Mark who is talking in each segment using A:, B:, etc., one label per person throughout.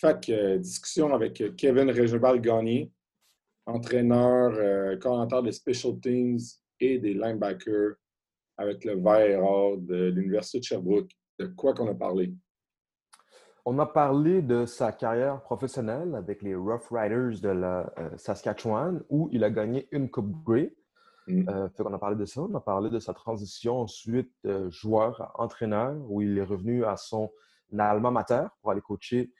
A: Fait euh, discussion avec Kevin Régebal Gagné, entraîneur, euh, coordinateur des Special Teams et des linebackers avec le vert de l'Université de Sherbrooke. De quoi qu'on a parlé?
B: On a parlé de sa carrière professionnelle avec les Rough Riders de la euh, Saskatchewan, où il a gagné une Coupe Grey. Mm. Euh, fait qu'on a parlé de ça. On a parlé de sa transition ensuite euh, joueur à entraîneur, où il est revenu à son alma mater pour aller coacher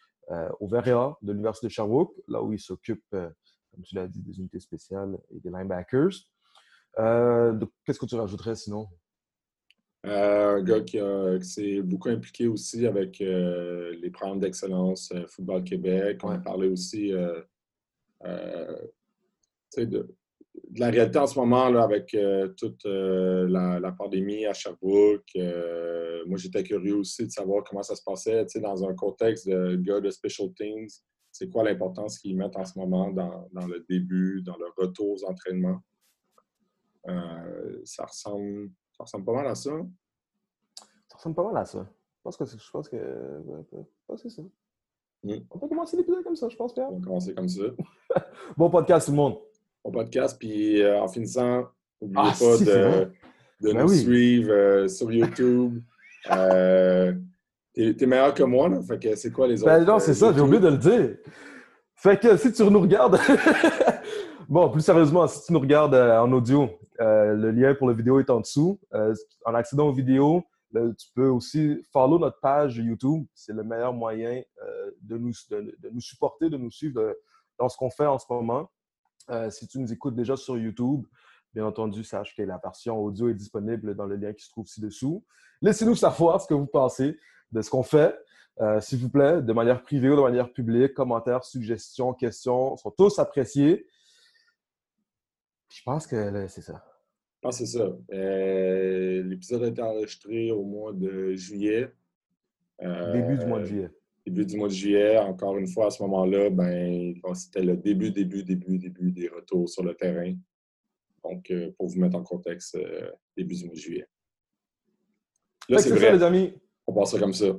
B: au VRA de l'Université de Sherbrooke, là où il s'occupe, comme tu l'as dit, des unités spéciales et des linebackers. Qu'est-ce que tu rajouterais sinon?
A: Euh, un gars qui, s'est beaucoup impliqué aussi avec euh, les programmes d'excellence euh, Football Québec. On a parlé aussi de, la réalité en ce moment là, avec toute la, pandémie à Sherbrooke. moi, j'étais curieux aussi de savoir comment ça se passait dans un contexte de gars de Special Teams. C'est quoi l'importance qu'ils mettent en ce moment dans, dans, le début, dans le retour aux entraînements? ça ressemble ça ressemble pas mal à ça.
B: Ça ressemble pas mal à ça. Je pense que, je pense que, je pense que c'est ça. Mm. On peut commencer l'épisode comme ça, je pense, Pierre.
A: On va commencer comme ça.
B: bon podcast, tout le monde.
A: Podcast, puis euh, en finissant, n'oubliez ah, pas de, de ben nous suivre euh, sur YouTube. euh, T'es meilleur que moi, là. Fait que c'est quoi les ben
B: autres? Ben non, c'est ça, j'ai oublié de le dire. Fait que si tu nous regardes. bon, plus sérieusement, si tu nous regardes euh, en audio, euh, le lien pour la vidéo est en dessous. Euh, en accédant aux vidéos, tu peux aussi follow notre page YouTube. C'est le meilleur moyen euh, de, nous, de, nous supporter, de nous suivre dans ce qu'on fait en ce moment. Si tu nous écoutes déjà sur YouTube, bien entendu, sache que la version audio est disponible dans le lien qui se trouve ci-dessous. Laissez-nous savoir ce que vous pensez de ce qu'on fait. S'il vous plaît, de manière privée ou de manière publique, commentaires, suggestions, questions sont tous appréciés. Je pense que c'est ça.
A: Ah, c'est ça. Euh, l'épisode a été enregistré au mois de juillet.
B: début du mois de euh, juillet.
A: Début du mois de juillet. Encore une fois, à ce moment-là, ben, c'était le début, début, début, début des retours sur le terrain. Donc, euh, pour vous mettre en contexte, début du mois de juillet.
B: Là, c'est vrai. les amis.
A: On passera comme ça.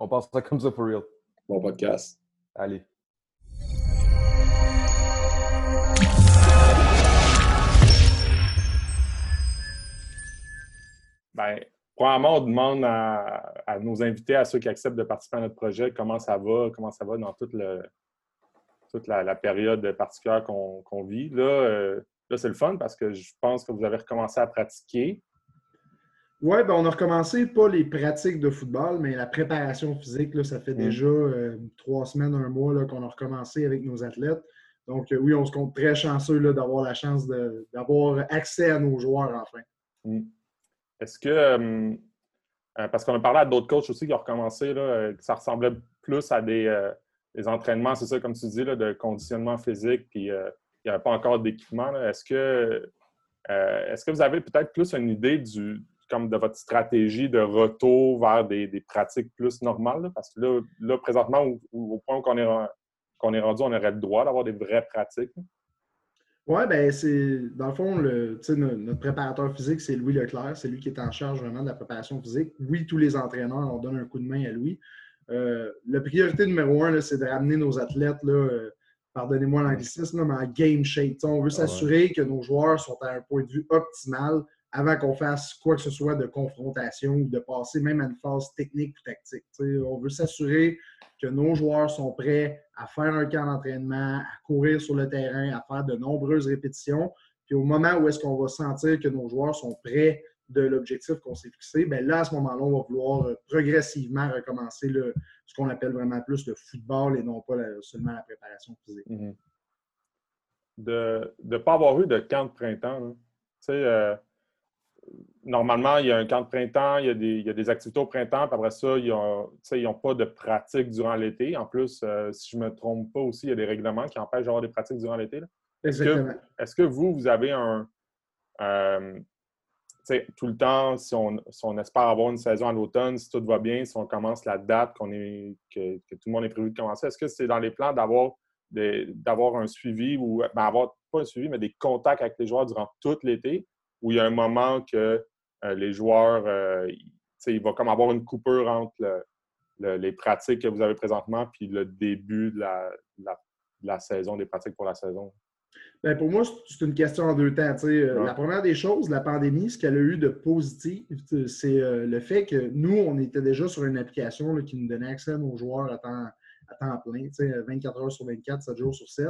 B: On passera comme ça for real.
A: Bon podcast.
B: Allez.
C: Bien, premièrement, on demande à, nos invités, à ceux qui acceptent de participer à notre projet, comment ça va, comment ça va dans toute, la, période particulière qu'on vit. Euh, là, c'est le fun parce que je pense que vous avez recommencé à pratiquer.
D: Oui, ben on a recommencé pas les pratiques de football, mais la préparation physique. Là, ça fait mm. déjà euh, trois semaines, un mois qu'on a recommencé avec nos athlètes. Donc, euh, oui, on se compte très chanceux d'avoir la chance d'avoir accès à nos joueurs enfin. Mm.
C: Est-ce que, euh, euh, parce qu'on a parlé à d'autres coachs aussi qui ont recommencé, là, euh, ça ressemblait plus à des, entraînements, c'est ça, comme tu dis, là, de conditionnement physique, puis il n'y avait pas encore d'équipement. Est-ce que, est que vous avez peut-être plus une idée du, comme de votre stratégie de retour vers des, pratiques plus normales? Parce que là, là présentement, au, point où on est, qu'on est rendu, on aurait le droit d'avoir des vraies pratiques.
D: Oui, ben c'est dans le fond, le, notre, préparateur physique, c'est Louis Leclerc. C'est lui qui est en charge vraiment de la préparation physique. Oui, tous les entraîneurs, on donne un coup de main à Louis. Euh, la priorité numéro un, c'est de ramener nos athlètes, là, euh, pardonnez-moi l'anglicisme, mais en game shape. on veut ah s'assurer que nos joueurs sont à un point de vue optimal avant qu'on fasse quoi que ce soit de confrontation ou de passer même à une phase technique ou tactique. on veut s'assurer que nos joueurs sont prêts à faire un camp d'entraînement, à courir sur le terrain, à faire de nombreuses répétitions. Puis au moment où est-ce qu'on va sentir que nos joueurs sont prêts de l'objectif qu'on s'est fixé, bien là, à ce moment-là, on va vouloir euh, progressivement recommencer le, ce qu'on appelle vraiment plus le football et non pas seulement la préparation physique.
C: Mm-hmm. De ne pas avoir eu de camp de printemps, tu sais, euh, normalement, il y a un camp de printemps, il y a des, activités au printemps, puis après ça, ils n'ont pas de pratique durant l'été. En plus, euh, si je ne me trompe pas aussi, il y a des règlements qui empêchent d'avoir des pratiques durant l'été. Est-ce que, vous, vous avez un. Euh, tout le temps, si on, espère avoir une saison à l'automne, si tout va bien, si on commence la date qu'on est, que, tout le monde est prévu de commencer, est-ce que c'est dans les plans d'avoir d'avoir un suivi ou ben, avoir pas un suivi, mais des contacts avec les joueurs durant tout l'été? Où il y a un moment que euh, les joueurs, euh, il va comme avoir une coupure entre les pratiques que vous avez présentement, puis le début de la, saison, des pratiques pour la saison?
D: Bien, pour moi, c'est une question en deux temps. Euh, la première des choses, la pandémie, ce qu'elle a eu de positif, c'est le fait que nous, on était déjà sur une application qui nous donnait accès à nos joueurs à temps, à temps plein, 24 heures sur 24, 7 jours sur 7.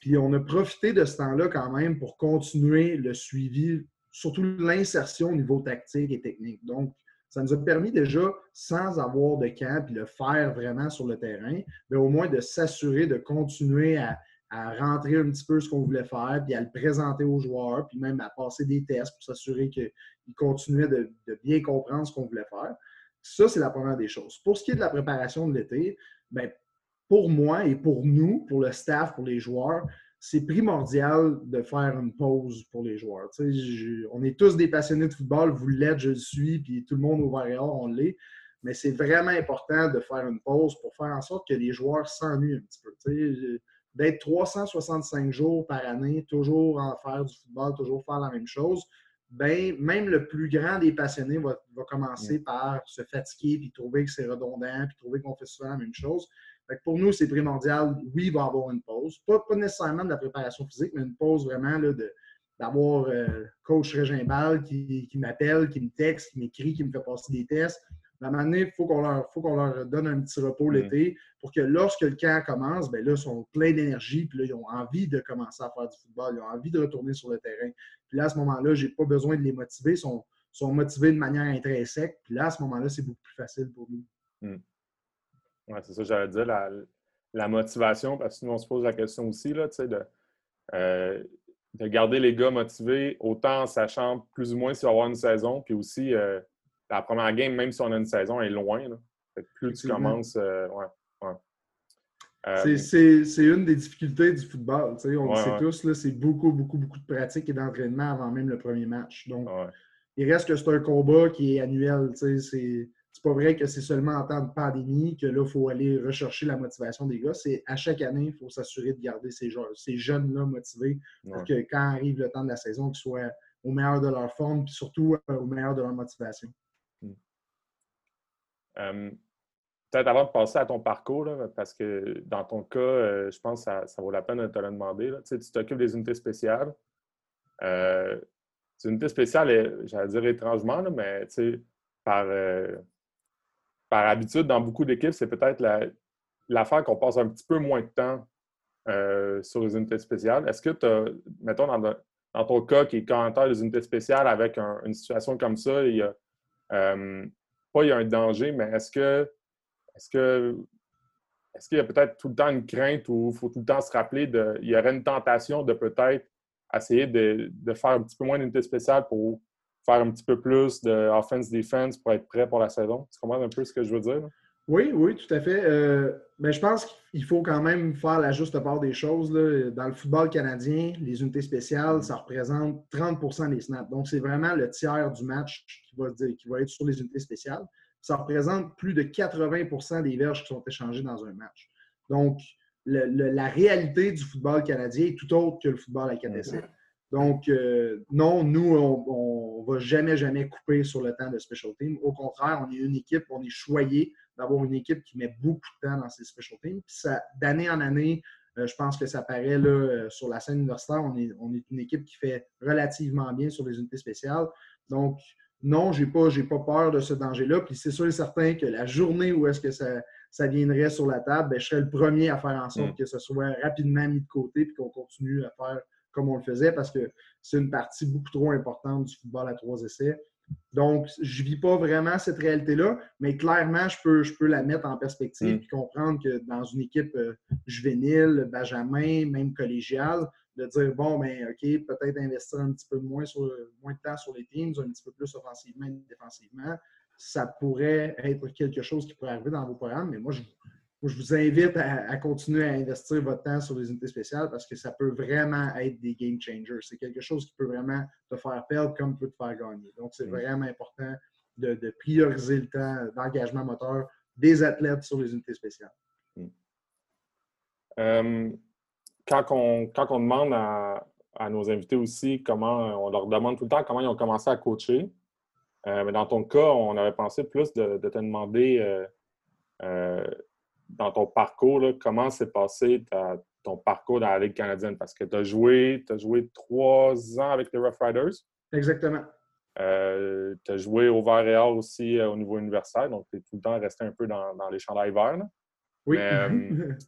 D: Puis on a profité de ce temps-là quand même pour continuer le suivi, surtout l'insertion au niveau tactique et technique. Donc, ça nous a permis déjà, sans avoir de camp, puis le faire vraiment sur le terrain, mais au moins de s'assurer de continuer à, rentrer un petit peu ce qu'on voulait faire, puis à le présenter aux joueurs, puis même à passer des tests pour s'assurer qu'ils continuaient de, de, bien comprendre ce qu'on voulait faire. Ça, c'est la première des choses. Pour ce qui est de la préparation de l'été, bien, pour moi et pour nous, pour le staff, pour les joueurs, c'est primordial de faire une pause pour les joueurs. on est tous des passionnés de football, vous l'êtes, je le suis, puis tout le monde au et on l'est. Mais c'est vraiment important de faire une pause pour faire en sorte que les joueurs s'ennuient un petit peu. D'être 365 jours par année, toujours en faire du football, toujours faire la même chose, ben, même le plus grand des passionnés va, va commencer par se fatiguer, puis trouver que c'est redondant, puis trouver qu'on fait souvent la même chose pour nous, c'est primordial. Oui, il va y avoir une pause. Pas, nécessairement de la préparation physique, mais une pause vraiment d'avoir euh, coach Régimbal qui, qui m'appelle, qui me texte, qui m'écrit, qui me fait passer des tests. À un moment donné, il faut qu'on leur, leur, donne un petit repos mm. l'été pour que lorsque le camp commence, ben là, ils sont pleins d'énergie, puis là, ils ont envie de commencer à faire du football, ils ont envie de retourner sur le terrain. Puis là, à ce moment-là, je n'ai pas besoin de les motiver, ils sont, sont motivés de manière intrinsèque. Puis là, à ce moment-là, c'est beaucoup plus facile pour nous.
C: Mm. Oui, c'est ça, j'allais dire, la, motivation, parce que nous, on se pose la question aussi, là, de, euh, de garder les gars motivés, autant en sachant plus ou moins s'il va y avoir une saison, puis aussi euh, la première game, même si on a une saison, est loin. plus tu commences. Euh,
D: c'est une des difficultés du football. On le sait tous, c'est beaucoup, beaucoup, beaucoup de pratique et d'entraînement avant même le premier match. Donc, il reste que c'est un combat qui est annuel. C'est c'est pas vrai que c'est seulement en temps de pandémie que là, il faut aller rechercher la motivation des gars. C'est à chaque année, il faut s'assurer de garder ces, ces jeunes-là motivés pour que quand arrive le temps de la saison, qu'ils soient au meilleur de leur forme, puis surtout euh, au meilleur de leur motivation. Hmm.
C: Euh, peut-être avant de passer à ton parcours, parce que dans ton cas, euh, je pense que ça, vaut la peine de te le demander. Tu t'occupes des unités spéciales. Euh, unités spéciales, j'allais dire étrangement, mais par, par habitude, dans beaucoup d'équipes, c'est peut-être l'affaire qu'on passe un petit peu moins de temps euh, sur les unités spéciales. Est-ce que tu as, mettons, dans, ton cas qui est commentaire des unités spéciales avec une situation comme ça, il y a, euh, pas il y a un danger, mais est-ce que est-ce que est-ce qu'il y a peut-être tout le temps une crainte ou il faut tout le temps se rappeler de. Il y aurait une tentation de peut-être essayer de, de faire un petit peu moins d'unités spéciales pour faire un petit peu plus de offense-defense pour être prêt pour la saison. Tu comprends un peu ce que je veux dire?
D: Oui, oui, tout à fait. Euh, mais je pense qu'il faut quand même faire la juste part des choses. Dans le football canadien, les unités spéciales, ça représente 30% des snaps. Donc, c'est vraiment le tiers du match qui va, qui va être sur les unités spéciales. Ça représente plus de 80% des verges qui sont échangées dans un match. Donc, la réalité du football canadien est tout autre que le football à 4 donc, euh, non, nous, on ne va jamais, jamais couper sur le temps de special team. Au contraire, on est une équipe, on est choyé d'avoir une équipe qui met beaucoup de temps dans ses special teams. Puis d'année en année, euh, je pense que ça paraît là, euh, sur la scène universitaire, on est, on est une équipe qui fait relativement bien sur les unités spéciales. Donc, non, je n'ai pas, pas peur de ce danger-là. Puis c'est sûr et certain que la journée où est-ce que ça, ça viendrait sur la table, ben, je serais le premier à faire en sorte mm. que ce soit rapidement mis de côté et qu'on continue à faire comme on le faisait parce que c'est une partie beaucoup trop importante du football à trois essais. Donc, je ne vis pas vraiment cette réalité-là, mais clairement, je peux, je peux la mettre en perspective et mm. comprendre que dans une équipe euh, juvénile, Benjamin, même collégiale, de dire bon, ben, OK, peut-être investir un petit peu moins, sur, moins de temps sur les teams, un petit peu plus offensivement et défensivement, ça pourrait être quelque chose qui pourrait arriver dans vos programmes, mais moi, je, je vous invite à, continuer à investir votre temps sur les unités spéciales parce que ça peut vraiment être des game changers. C'est quelque chose qui peut vraiment te faire perdre comme peut te faire gagner. Donc, c'est mm. vraiment important de, prioriser le temps d'engagement moteur des athlètes sur les unités spéciales. Mm.
C: Euh, quand, on, quand on demande à, nos invités aussi comment, on leur demande tout le temps comment ils ont commencé à coacher. Euh, mais dans ton cas, on avait pensé plus de, te demander. Euh, dans ton parcours, comment s'est passé ton parcours dans la Ligue canadienne? Parce que tu as joué, as joué trois ans avec les Rough Riders.
D: Exactement.
C: Euh, tu as joué au vert et or aussi euh, au niveau universitaire, donc tu es tout le temps resté un peu dans, les chandails verts.
D: Oui.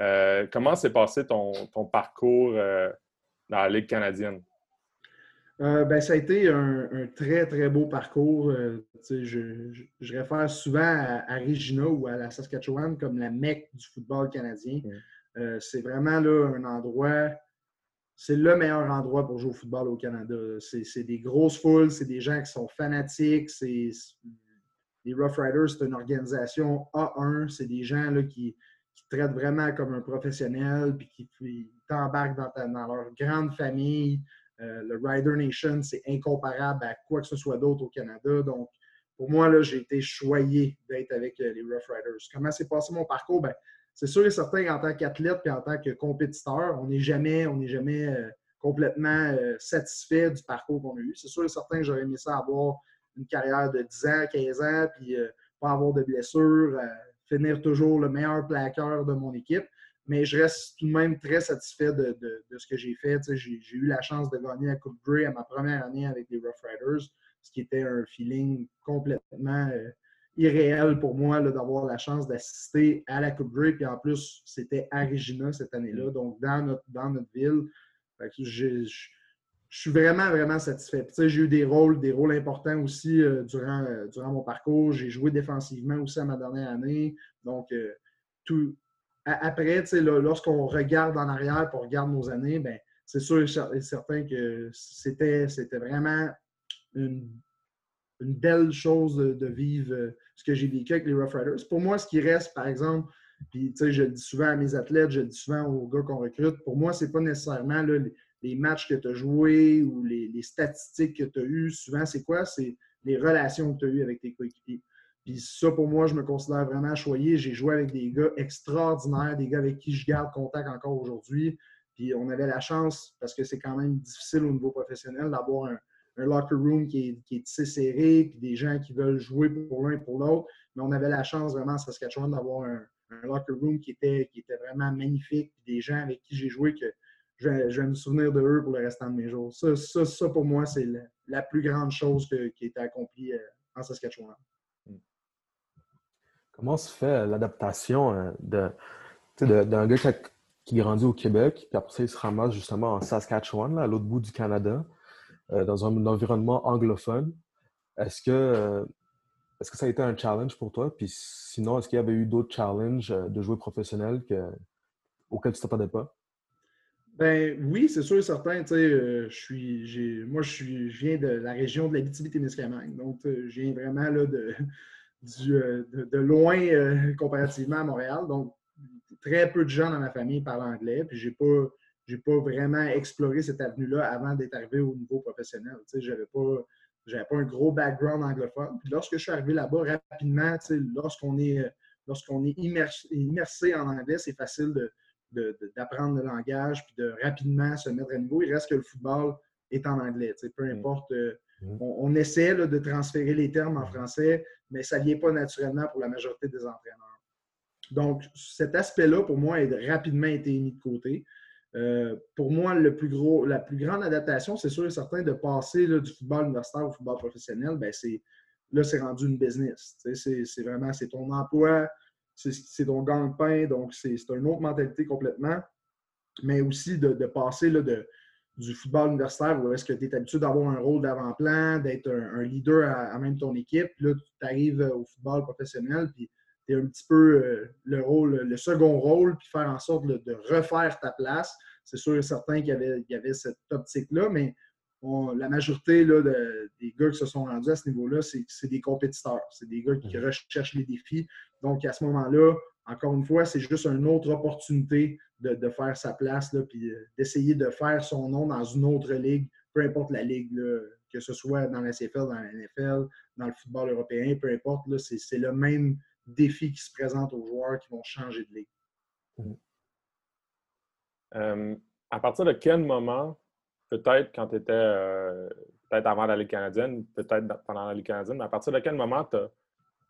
C: Euh, comment s'est passé ton, parcours dans la Ligue canadienne?
D: Ben, ça a été un, très, très beau parcours. je, je, réfère souvent à, Regina ou à la Saskatchewan comme la mecque du football canadien. c'est vraiment là, un endroit c'est le meilleur endroit pour jouer au football au Canada. C'est des grosses foules, c'est des gens qui sont fanatiques. Les Rough Riders, c'est une organisation A1. C'est des gens là, qui, qui, traitent vraiment comme un professionnel puis qui, t'embarquent dans, leur grande famille. Euh, le Rider Nation, c'est incomparable à quoi que ce soit d'autre au Canada. Donc, pour moi, j'ai été choyé d'être avec euh, les Rough Riders. Comment s'est passé mon parcours? Ben, c'est sûr et certain qu'en tant qu'athlète et en tant que compétiteur, on n'est jamais, on jamais euh, complètement satisfait du parcours qu'on a eu. C'est sûr et certain que j'aurais aimé ça avoir une carrière de 10 ans, 15 ans, puis pas avoir de blessures, finir toujours le meilleur plaqueur de mon équipe. Mais je reste tout de même très satisfait de, ce que j'ai fait. J'ai eu la chance de gagner la Coupe Grey à ma première année avec les Rough Riders, ce qui était un feeling complètement irréel pour moi d'avoir la chance d'assister à la Coupe Grey. Puis en plus, c'était à Regina cette année-là, donc dans notre, dans notre ville. je, suis vraiment, vraiment satisfait. J'ai eu des rôles, des rôles importants aussi euh, durant, euh, durant mon parcours. J'ai joué défensivement aussi à ma dernière année. Donc, euh, tout, après, lorsqu'on regarde en arrière et on regarde nos années, ben, c'est sûr et certain que c'était vraiment une une belle chose de, vivre euh, ce que j'ai vécu avec les Rough Riders. Pour moi, ce qui reste, par exemple, puis je le dis souvent à mes athlètes, je le dis souvent aux gars qu'on recrute, pour moi, c'est pas nécessairement les, matchs que tu as joués ou les, statistiques que tu as eues. Souvent, c'est quoi? C'est les relations que tu as eues avec tes coéquipiers. Puis ça, pour moi, je me considère vraiment choyé. J'ai joué avec des gars extraordinaires, des gars avec qui je garde contact encore aujourd'hui. Puis on avait la chance, parce que c'est quand même difficile au niveau professionnel, d'avoir un, locker room qui est, qui est serré, puis des gens qui veulent jouer pour l'un et pour l'autre. Mais on avait la chance vraiment à Saskatchewan d'avoir un, locker room qui était, qui était vraiment magnifique, puis des gens avec qui j'ai joué que je vais, me souvenir de eux pour le restant de mes jours. Ça, ça, ça pour moi, c'est la, plus grande chose qui a été accomplie euh, en Saskatchewan.
B: Comment se fait l'adaptation euh, d'un gars qui, grandit au Québec, puis après ça, il se ramasse justement en Saskatchewan, à l'autre bout du Canada? Euh, dans un, environnement anglophone. Est-ce que, euh, est-ce que ça a été un challenge pour toi? Puis sinon, est-ce qu'il y avait eu d'autres challenges euh, de jouer professionnel que, auxquels tu ne t'attendais pas?
D: Ben oui, c'est sûr et certain. je suis, moi, je, viens de la région de l'Abitibi-Témiscamingue. Donc, je viens vraiment là, de, de, loin comparativement à Montréal. Donc, très peu de gens dans ma famille parlent anglais. Puis, j'ai pas j'ai pas vraiment exploré cette avenue-là avant d'être arrivé au niveau professionnel. Je n'avais pas, pas un gros background anglophone. Puis lorsque je suis arrivé là-bas, rapidement, lorsqu'on est, lorsqu'on est immersé, en anglais, c'est facile d'apprendre le langage puis de rapidement se mettre à niveau. Il reste que le football est en anglais. Peu mm. importe. Euh, mm. on, essaie de transférer les termes en français, mais ça n'y est pas naturellement pour la majorité des entraîneurs. Donc, cet aspect-là, pour moi, a rapidement été mis de côté. Euh, pour moi, le plus gros, la plus grande adaptation, c'est sûr et certain de passer du football universitaire au football professionnel, ben c'est, là, c'est rendu une business. C'est, vraiment c'est ton emploi, c'est, ton gang-pain, donc c'est, une autre mentalité complètement. Mais aussi de, passer là, de, du football universitaire où est-ce que tu es habitué d'avoir un rôle d'avant-plan, d'être un, leader à, même ton équipe. Puis là, tu arrives au football professionnel, puis tu un petit peu euh, le rôle, le second rôle, puis faire en sorte de refaire ta place. C'est sûr et certain qu'il y avait, y avait cette optique-là, mais la majorité là, des gars qui se sont rendus à ce niveau-là, c'est des compétiteurs. C'est des gars qui mhm. recherchent les défis. Donc, à ce moment-là, encore une fois, c'est juste une autre opportunité de, faire sa place, là, puis euh, d'essayer de faire son nom dans une autre ligue, peu importe la ligue, que ce soit dans la CFL, dans la NFL, dans le football européen, peu importe, c'est le même défis qui se présentent aux joueurs qui vont changer de ligue.
C: Mhm. Euh, à partir de quel moment, peut-être quand tu étais, euh, peut-être avant la Ligue canadienne, peut-être pendant la Ligue canadienne, mais à partir de quel moment tu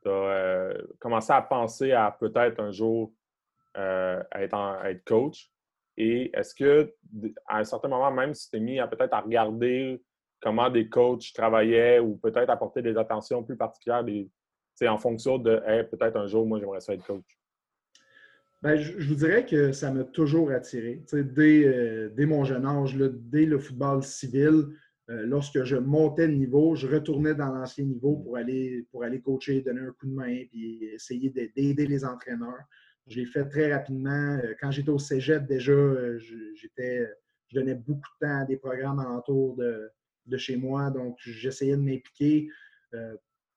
C: as commencé à penser à peut-être un jour être, coach. Et est-ce que, à un certain moment, même si tu t'es mis à peut-être à regarder comment des coachs travaillaient ou peut-être apporter des attentions plus particulières en fonction de peut-être un jour, moi, j'aimerais ça être coach?
D: Ben, je, vous dirais que ça m'a toujours attiré. Dès, euh, dès, mon jeune âge, dès le football civil, euh, lorsque je montais le niveau, je retournais dans l'ancien niveau pour aller, pour aller coacher, donner un coup de main, puis essayer d'aider les entraîneurs. Je l'ai fait très rapidement. Euh, quand j'étais au cégep, déjà, j'étais, je donnais beaucoup de temps à des programmes alentour de, chez moi. Donc, j'essayais de m'impliquer. Euh,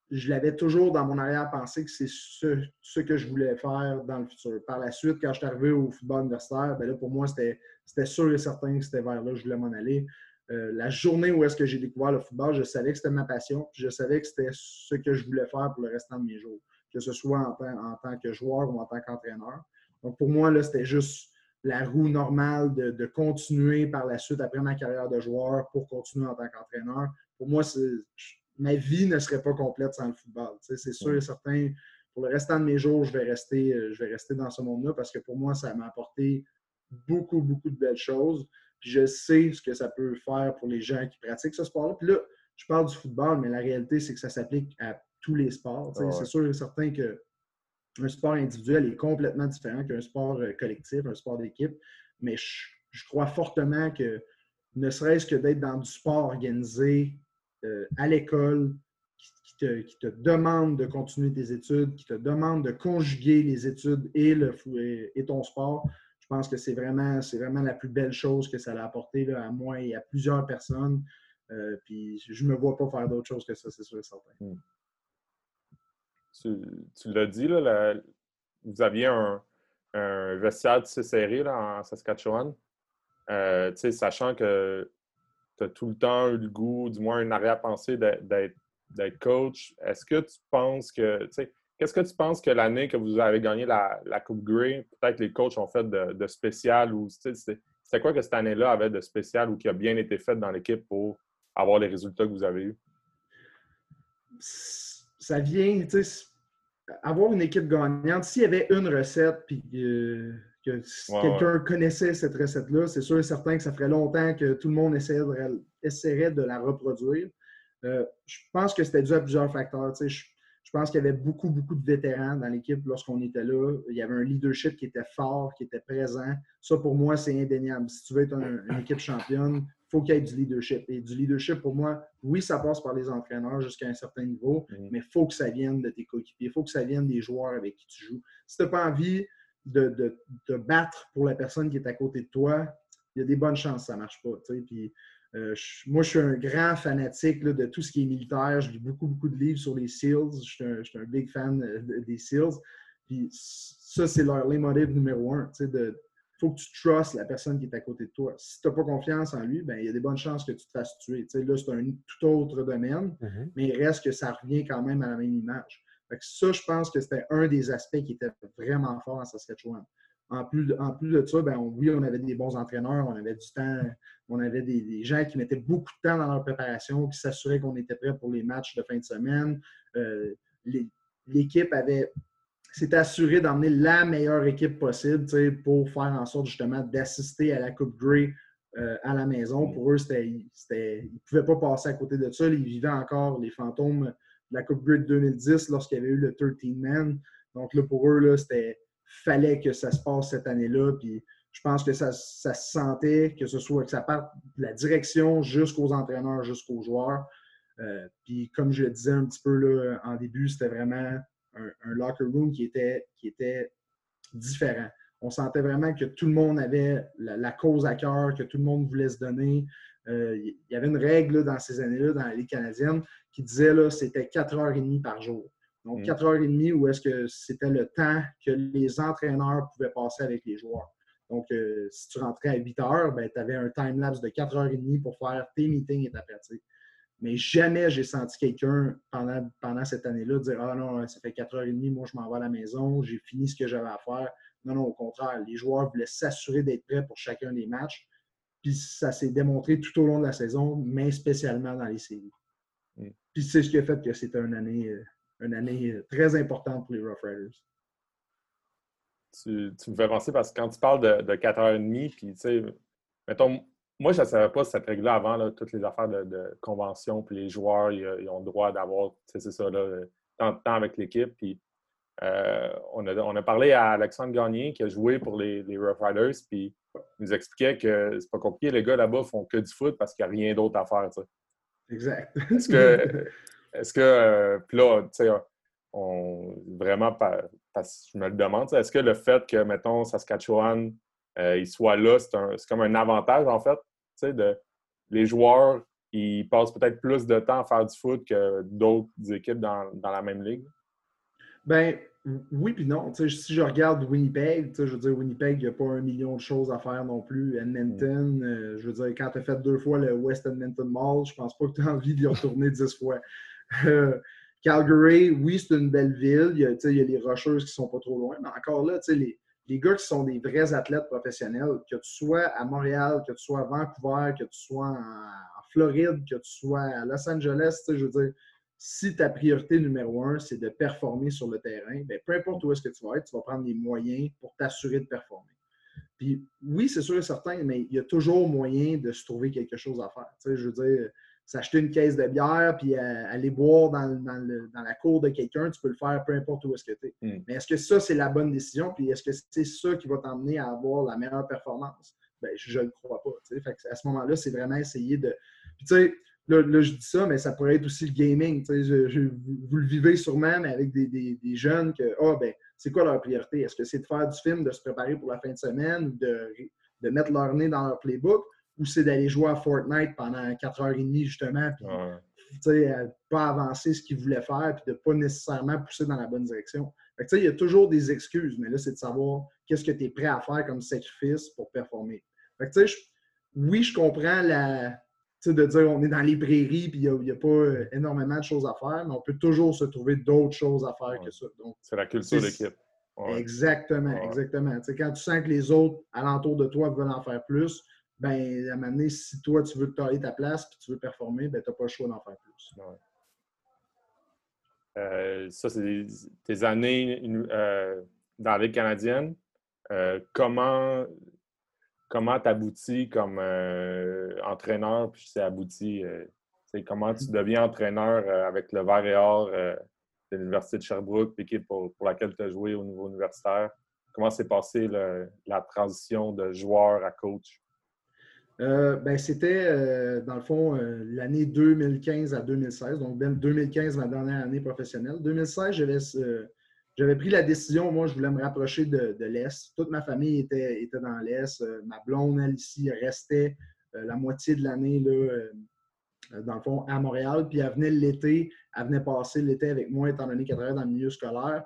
D: je l'avais toujours dans mon arrière-pensée que c'est ce, que je voulais faire dans le futur. Par la suite, quand je suis arrivé au football universitaire, ben là, pour moi, c'était sûr et certain que c'était vers là que je voulais m'en aller. Euh, la journée où est-ce que j'ai découvert le football, je savais que c'était ma passion, je savais que c'était ce que je voulais faire pour le restant de mes jours, que ce soit en, en tant que joueur ou en tant qu'entraîneur. Donc, pour moi, là, c'était juste la roue normale de, continuer par la suite après ma carrière de joueur pour continuer en tant qu'entraîneur. Pour moi, ma vie ne serait pas complète sans le football. c'est sûr et certain. Pour le restant de mes jours, je vais rester, euh, je vais rester dans ce monde-là parce que pour moi, ça m'a apporté beaucoup, beaucoup de belles choses. Puis je sais ce que ça peut faire pour les gens qui pratiquent ce sport-là. Puis là, je parle du football, mais la réalité, c'est que ça s'applique à tous les sports. C'est sûr et certain que un sport individuel est complètement différent qu'un sport euh, collectif, un sport d'équipe. Mais je, crois fortement que ne serait-ce que d'être dans du sport organisé euh, à l'école, qui, te, demande de continuer tes études, qui te demande de conjuguer les études et, le, et, ton sport, je pense que c'est vraiment, vraiment la plus belle chose que ça a apporté à moi et à plusieurs personnes. Euh, puis je ne me vois pas faire d'autre chose que ça, c'est sûr et certain. Hmm
C: tu, l'as dit, là, vous aviez un, vestiaire assez serré là, en Saskatchewan. Euh, sachant que tu as tout le temps eu le goût, du moins une arrière-pensée d'être coach, est-ce que tu penses que. Qu'est-ce que tu penses que l'année que vous avez gagné la, Coupe Grey, peut-être les coachs ont fait de, spécial ou c'était quoi que cette année-là avait de spécial ou qui a bien été fait dans l'équipe pour avoir les résultats que vous avez eus?
D: Ça vient, tu sais, avoir une équipe gagnante, s'il y avait une recette, puis que quelqu'un connaissait cette recette-là, c'est sûr et certain que ça ferait longtemps que tout le monde essaierait de, la reproduire. Euh, je pense que c'était dû à plusieurs facteurs. Je, je, pense qu'il y avait beaucoup, beaucoup de vétérans dans l'équipe lorsqu'on était là. Il y avait un leadership qui était fort, qui était présent. Ça, pour moi, c'est indéniable. Si tu veux être une équipe championne, faut qu'il y ait du leadership. Et du leadership, pour moi, oui, ça passe par les entraîneurs jusqu'à un certain niveau, mm. mais il faut que ça vienne de tes coéquipiers. Il faut que ça vienne des joueurs avec qui tu joues. Si tu n'as pas envie de, te battre pour la personne qui est à côté de toi, il y a des bonnes chances que ça ne marche pas. Puis, euh, moi, je suis un grand fanatique de tout ce qui est militaire. Je lis beaucoup, beaucoup de livres sur les SEALs. Je suis un, big fan euh, des SEALs. Puis ça, c'est leur leitmotiv numéro un, de, faut que tu trustes la personne qui est à côté de toi. Si tu n'as pas confiance en lui, ben, il y a des bonnes chances que tu te fasses tuer. là, c'est un tout autre domaine, mm-hmm. mais il reste que ça revient quand même à la même image. ça, je pense que c'était un des aspects qui était vraiment fort en Saskatchewan. En plus, de, en plus de ça, ben, oui, on avait des bons entraîneurs, on avait du temps, on avait des, gens qui mettaient beaucoup de temps dans leur préparation, qui s'assuraient qu'on était prêt pour les matchs de fin de semaine. Euh, l'équipe avait c'est assuré d'emmener la meilleure équipe possible pour faire en sorte justement d'assister à la Coupe Grey euh, à la maison. Pour eux, c'était, ils ne pouvaient pas passer à côté de ça. Ils vivaient encore les fantômes de la Coupe Grey de 2010 lorsqu'il y avait eu le 13 Man. Donc là, pour eux, là, c'était fallait que ça se passe cette année-là. Puis je pense que ça, se sentait, que ce soit que ça parte de la direction jusqu'aux entraîneurs, jusqu'aux joueurs. Euh, puis comme je le disais un petit peu là, en début, c'était vraiment un, locker room qui était, qui était différent. On sentait vraiment que tout le monde avait la, cause à cœur, que tout le monde voulait se donner. Euh, il y avait une règle dans ces années-là, dans la Ligue canadienne, qui disait que c'était 4h30 par jour. Donc, 4h30 mm. où est-ce que c'était le temps que les entraîneurs pouvaient passer avec les joueurs. Donc, euh, si tu rentrais à 8 h, ben, tu avais un time-lapse de 4h30 pour faire tes meetings et ta pratique. Mais jamais j'ai senti quelqu'un pendant, pendant cette année-là dire Ah non, ça fait 4h30, moi je m'en vais à la maison, j'ai fini ce que j'avais à faire. Non, non, au contraire, les joueurs voulaient s'assurer d'être prêts pour chacun des matchs. Puis ça s'est démontré tout au long de la saison, mais spécialement dans les séries. Mm. Puis c'est ce qui a fait que c'était une année, euh, une année très importante pour les Rough Riders.
C: Tu, me fais penser parce que quand tu parles de, de 4h30, puis tu sais, mettons, moi, je ne savais pas cette règle-là avant, toutes les affaires de, convention, puis les joueurs, ils, ont le droit d'avoir, c'est ça, là, tant de temps avec l'équipe. Puis euh, on, a, on, a, parlé à Alexandre Gagné qui a joué pour les, les Rough Riders, puis il nous expliquait que c'est pas compliqué, les gars là-bas font que du foot parce qu'il n'y a rien d'autre à faire.
D: Exact.
C: Est-ce que, est-ce que euh, puis là, tu sais, on, vraiment, parce que je me le demande, est-ce que le fait que, mettons, Saskatchewan, euh, il soit là, c'est comme un avantage, en fait, de les joueurs, ils passent peut-être plus de temps à faire du foot que d'autres équipes dans, dans la même ligue?
D: Ben oui, puis non. si je regarde Winnipeg, je veux dire, Winnipeg, il n'y a pas un million de choses à faire non plus. Edmonton, euh, je veux dire, quand tu as fait deux fois le West Edmonton Mall, je pense pas que tu as envie d'y retourner dix fois. Euh, Calgary, oui, c'est une belle ville. Il y, a, il y a les Rocheuses qui sont pas trop loin, mais encore là, les, les gars qui sont des vrais athlètes professionnels, que tu sois à Montréal, que tu sois à Vancouver, que tu sois en, Floride, que tu sois à Los Angeles, je veux dire, si ta priorité numéro un, c'est de performer sur le terrain, bien, peu importe où est-ce que tu vas être, tu vas prendre les moyens pour t'assurer de performer. Puis oui, c'est sûr et certain, mais il y a toujours moyen de se trouver quelque chose à faire. Je veux dire, s'acheter une caisse de bière puis euh, aller boire dans, la cour de quelqu'un, tu peux le faire peu importe où est-ce que tu es. Hmm. Mais est-ce que ça, c'est la bonne décision? Puis est-ce que c'est ça qui va t'emmener à avoir la meilleure performance? Bien, je ne le crois pas. à ce moment-là, c'est vraiment essayer de. Puis tu sais, Là, je dis ça, mais ça pourrait être aussi le gaming. vous le vivez sûrement, mais avec des, jeunes que, ah, ben, c'est quoi leur priorité? Est-ce que c'est de faire du film, de se préparer pour la fin de semaine, de, de mettre leur nez dans leur playbook, ou c'est d'aller jouer à Fortnite pendant 4h30 justement, puis ouais. pas avancer ce qu'ils voulaient faire, puis de ne pas nécessairement pousser dans la bonne direction. il y a toujours des excuses, mais là, c'est de savoir qu'est-ce que tu es prêt à faire comme sacrifice pour performer. oui, je comprends la, de dire on est dans les prairies puis il n'y a, pas euh, énormément de choses à faire, mais on peut toujours se trouver d'autres choses à faire que ça.
C: C'est la culture d'équipe.
D: Exactement, exactement. quand tu sens que les autres alentour de toi veulent en faire plus, ben à un moment donné, si toi tu veux te ta place et tu veux performer, ben tu n'as pas le choix d'en faire plus.
C: Euh, ça, c'est tes années euh, dans la Ligue canadienne. comment comment tu aboutis comme euh, entraîneur, puis c'est abouti, euh, comment tu deviens entraîneur euh, avec le vert et or de l'Université de Sherbrooke, l'équipe pour, laquelle tu as joué au niveau universitaire? Comment s'est passée la transition de joueur à coach?
D: Ben, C'était, dans le fond, l'année 2015 à 2016. Donc, 2015, ma dernière année professionnelle. 2016, j'avais pris la décision, moi, je voulais me rapprocher de, l'Est. Toute ma famille était, dans l'Est. Euh, ma blonde, elle, ici, restait euh, la moitié de l'année, euh, dans le fond, à Montréal. Puis elle venait l'été, elle venait passer l'été avec moi, étant donné qu'elle travaillait dans le milieu scolaire.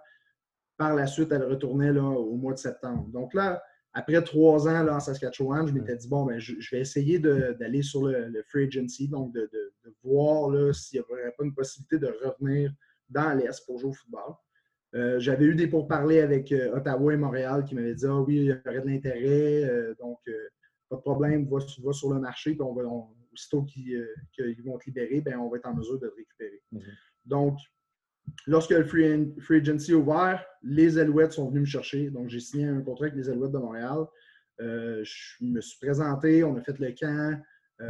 D: Par la suite, elle retournait là, au mois de septembre. Donc là, après trois ans là, en Saskatchewan, je m'étais dit, bon, ben, je, vais essayer d'aller sur le, free agency, donc de, de voir s'il n'y aurait pas une possibilité de revenir dans l'Est pour jouer au football. Euh, j'avais eu des pourparlers avec euh, Ottawa et Montréal qui m'avaient dit Ah oui, il y aurait de l'intérêt, euh, donc pas de problème, va, sur le marché, puis on va, aussitôt qu'ils vont te libérer, ben, on va être en mesure de te récupérer. Mhm. Donc, lorsque le free, Agency est ouvert, les Alouettes sont venus me chercher. Donc, j'ai signé un contrat avec les Alouettes de Montréal. je me suis présenté, on a fait le camp.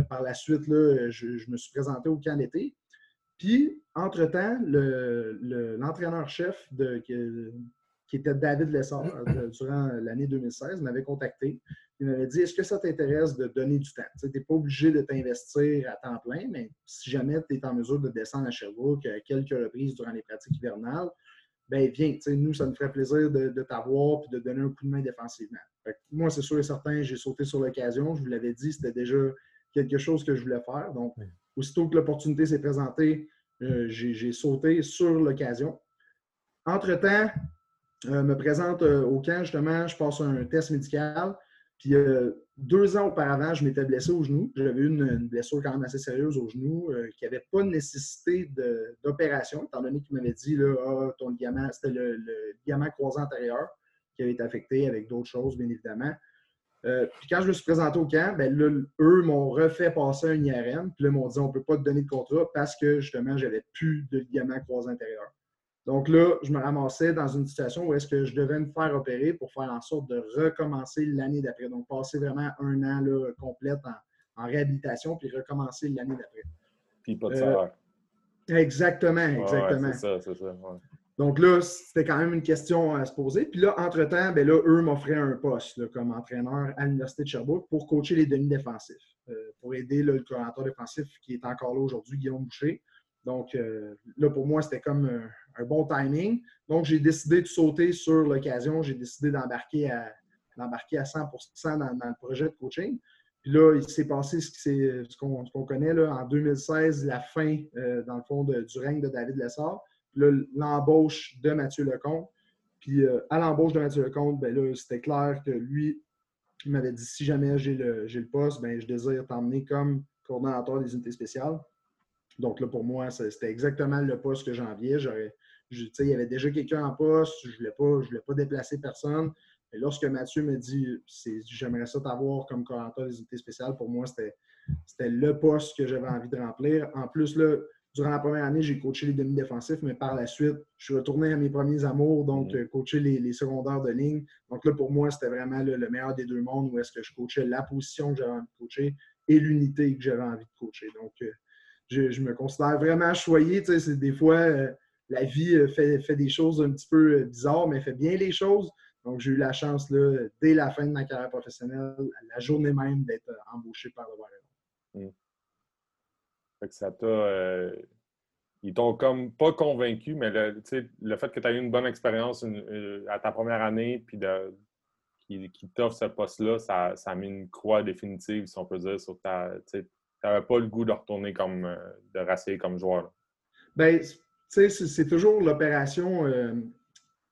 D: par la suite, je, me suis présenté au camp d'été. Puis, entre-temps, l'entraîneur-chef qui, était David Lessard euh, durant l'année 2016 m'avait contacté. Il m'avait dit Est-ce que ça t'intéresse de donner du temps? Tu n'es pas obligé de t'investir à temps plein, mais si jamais tu es en mesure de descendre à Sherbrooke à quelques reprises durant les pratiques hivernales, ben viens, nous, ça nous ferait plaisir de, t'avoir et de donner un coup de main défensivement. moi, c'est sûr et certain, j'ai sauté sur l'occasion. Je vous l'avais dit, c'était déjà quelque chose que je voulais faire. Donc, aussitôt que l'opportunité s'est présentée, euh, j'ai sauté sur l'occasion. Entre-temps, euh, me présente euh, au camp, justement, je passe un test médical. Puis deux ans auparavant, je m'étais blessé au genou. J'avais eu une, blessure quand même assez sérieuse au genou qui n'avait pas de nécessité d'opération, étant donné qu'il m'avait dit là, ah, ton ligament, c'était le, ligament croisé antérieur qui avait été affecté avec d'autres choses, bien évidemment. Euh, puis quand je me suis présenté au camp, ben eux m'ont refait passer un IRM. Puis là, ils m'ont dit on ne peut pas te donner de contrat parce que justement, j'avais plus de ligament croisé intérieur. Donc là, je me ramassais dans une situation où est-ce que je devais me faire opérer pour faire en sorte de recommencer l'année d'après. Donc, passer vraiment un an là, complète en, réhabilitation, puis recommencer l'année d'après.
C: Puis pas de salaire.
D: exactement, exactement.
C: c'est ça, c'est ça.
D: Donc là, c'était quand même une question à se poser. Puis là, entre-temps, ben là, eux m'offraient un poste comme entraîneur à l'Université de Sherbrooke pour coacher les demi-défensifs, euh, pour aider le coordinateur défensif qui est encore là aujourd'hui, Guillaume Boucher. Donc euh, là, pour moi, c'était comme un, bon timing. Donc, j'ai décidé de sauter sur l'occasion. J'ai décidé d'embarquer à, d'embarquer à 100 dans, dans, le projet de coaching. Puis là, il s'est passé ce qu'on ce qu'on connaît là, en 2016, la fin, euh, dans le fond, du règne de David Lessard l'embauche de Mathieu Lecomte. Puis euh, à l'embauche de Mathieu Lecomte, ben là, c'était clair que lui, il m'avait dit si jamais j'ai le, le, poste, ben, je désire t'emmener comme coordonnateur des unités spéciales. Donc là, pour moi, c'était exactement le poste que j'enviais. Il y avait déjà quelqu'un en poste, je ne voulais, pas, voulais pas déplacer personne. Et lorsque Mathieu me dit j'aimerais ça t'avoir comme coordonnateur des unités spéciales, pour moi, c'était le poste que j'avais envie de remplir. En plus, là, durant la première année, j'ai coaché les demi-défensifs, mais par la suite, je suis retourné à mes premiers amours, donc mm. euh, coacher les, secondaires de ligne. Donc là, pour moi, c'était vraiment le, meilleur des deux mondes où est-ce que je coachais la position que j'avais envie de coacher et l'unité que j'avais envie de coacher. Donc, euh, je, me considère vraiment choyé. Tu sais, des fois, euh, la vie fait, fait, des choses un petit peu bizarres, mais fait bien les choses. Donc, j'ai eu la chance, là, dès la fin de ma carrière professionnelle, la journée même, d'être embauché par le Warrior
C: ça t'a. Euh, ils t'ont comme pas convaincu, mais le, le fait que tu as eu une bonne expérience euh, à ta première année, puis de, qui, qui t'offre ce poste-là, ça, ça, a mis une croix définitive, si on peut dire, sur ta. Tu n'avais pas le goût de retourner comme. Euh, de racer comme joueur.
D: Bien, tu sais, c'est toujours l'opération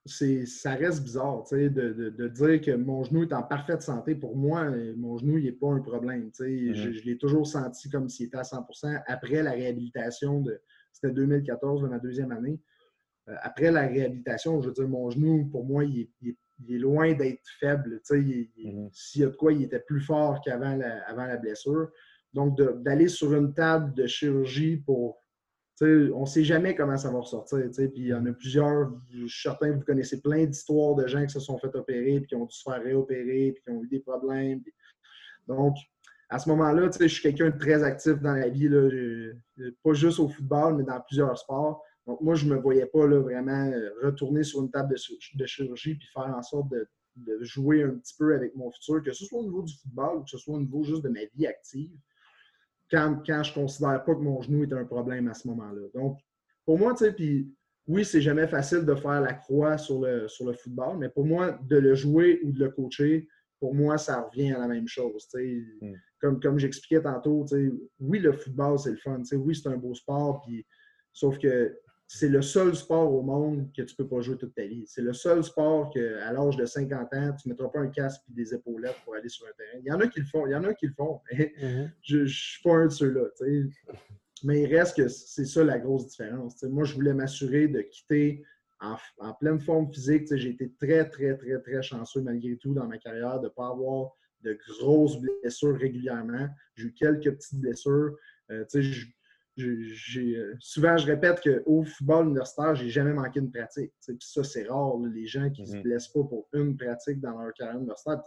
D: ça reste bizarre de, dire que mon genou est en parfaite santé. Pour moi, mon genou, il n'est pas un problème. Mm-hmm. Je, l'ai toujours senti comme s'il était à 100% après la réhabilitation de. C'était 2014, ma deuxième année. Euh, après la réhabilitation, je veux dire, mon genou, pour moi, il est, loin d'être faible. Mm-hmm. S'il y a de quoi, il était plus fort qu'avant la, avant la blessure. Donc, d'aller sur une table de chirurgie pour on ne sait jamais comment ça va ressortir. Puis il y en a plusieurs, je suis certain que vous connaissez plein d'histoires de gens qui se sont fait opérer, puis qui ont dû se faire réopérer, puis qui ont eu des problèmes. Donc, à ce moment-là, je suis quelqu'un de très actif dans la vie, pas juste au football, mais dans plusieurs sports. Donc, moi, je ne me voyais pas là, vraiment euh, retourner sur une table de, chirurgie puis faire en sorte de, de, jouer un petit peu avec mon futur, que ce soit au niveau du football ou que ce soit au niveau juste de ma vie active quand, quand je ne considère pas que mon genou est un problème à ce moment-là. Donc, pour moi, tu sais, puis oui, c'est jamais facile de faire la croix sur le, sur le football, mais pour moi, de le jouer ou de le coacher, pour moi, ça revient à la même chose. Mm. Comme, comme j'expliquais tantôt, oui, le football, c'est le fun. Oui, c'est un beau sport, sauf que c'est le seul sport au monde que tu ne peux pas jouer toute ta vie. C'est le seul sport qu'à l'âge de 50 ans, tu ne mettras pas un casque et des épaulettes pour aller sur un terrain. Il y en a qui le font, il y en a qui le font. Mm-hmm. Je ne suis pas un de ceux-là. Mais il reste que c'est ça la grosse différence. moi, je voulais m'assurer de quitter en, pleine forme physique. J'ai été très, très, très, très chanceux malgré tout dans ma carrière de ne pas avoir de grosses blessures régulièrement. J'ai eu quelques petites blessures. Euh, euh, souvent, je répète qu'au football universitaire, j'ai jamais manqué une pratique. ça, c'est rare, les gens qui ne se mhm. blessent pas pour une pratique dans leur carrière universitaire.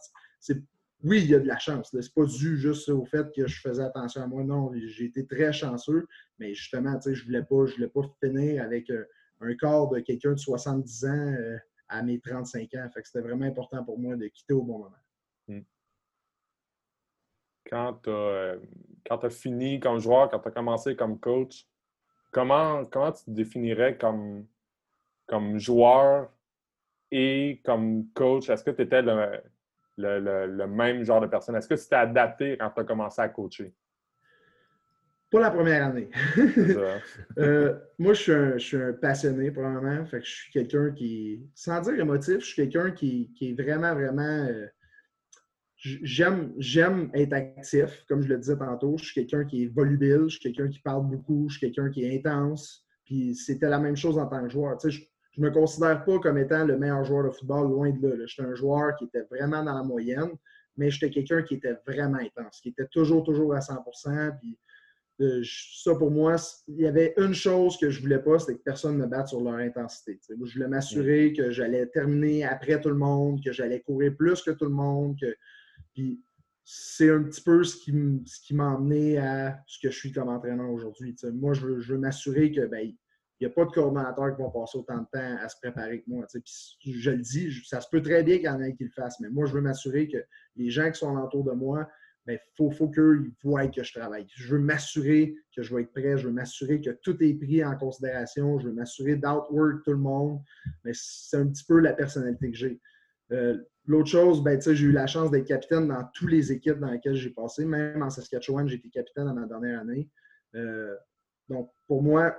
D: Oui, il y a de la chance. Ce n'est pas dû juste au fait que je faisais attention à moi. Non, j'ai été très chanceux, mais justement, je ne voulais, pas, voulais pas finir avec euh, un, corps de quelqu'un de 70 ans euh, à mes 35 ans. Fait c'était vraiment important pour moi de quitter au bon moment. Hmm
C: quand tu as, fini comme joueur, quand tu as commencé comme coach, comment, comment tu te définirais comme, comme joueur et comme coach? Est-ce que tu étais le, même genre de personne? Est-ce que tu t'es adapté quand tu as commencé à coacher?
D: Pas la première année. Euh, moi, je suis, un, passionné, probablement. Fait que je suis quelqu'un qui, sans dire émotif, je suis quelqu'un qui, est vraiment, vraiment. Euh, j'aime, j'aime être actif, comme je le disais tantôt. Je suis quelqu'un qui est volubile, je suis quelqu'un qui parle beaucoup, je suis quelqu'un qui est intense. Puis c'était la même chose en tant que joueur. je ne me considère pas comme étant le meilleur joueur de football, loin de là. J'étais un joueur qui était vraiment dans la moyenne, mais j'étais quelqu'un qui était vraiment intense, qui était toujours, toujours à 100% Puis Euh, ça, pour moi, il y avait une chose que je voulais pas, c'était que personne ne me batte sur leur intensité. Je voulais m'assurer que j'allais terminer après tout le monde, que j'allais courir plus que tout le monde. Que... Puis c'est un petit peu ce qui, m'a amené à ce que je suis comme entraîneur aujourd'hui. Moi, je veux, m'assurer que ben, il n'y a pas de coordonnateurs qui vont passer autant de temps à se préparer que moi. Puis, je le dis, ça se peut très bien qu'il y en ait qui le fassent, mais moi, je veux m'assurer que les gens qui sont autour de moi il ben, faut, faut qu'ils voient que je travaille. Je veux m'assurer que je vais être prêt, je veux m'assurer que tout est pris en considération, je veux m'assurer d'outwork tout le monde. C'est un petit peu la personnalité que j'ai. Euh, l'autre chose, ben, j'ai eu la chance d'être capitaine dans toutes les équipes dans lesquelles j'ai passé. Même en Saskatchewan, j'ai été capitaine dans ma dernière année. Euh, donc, pour moi,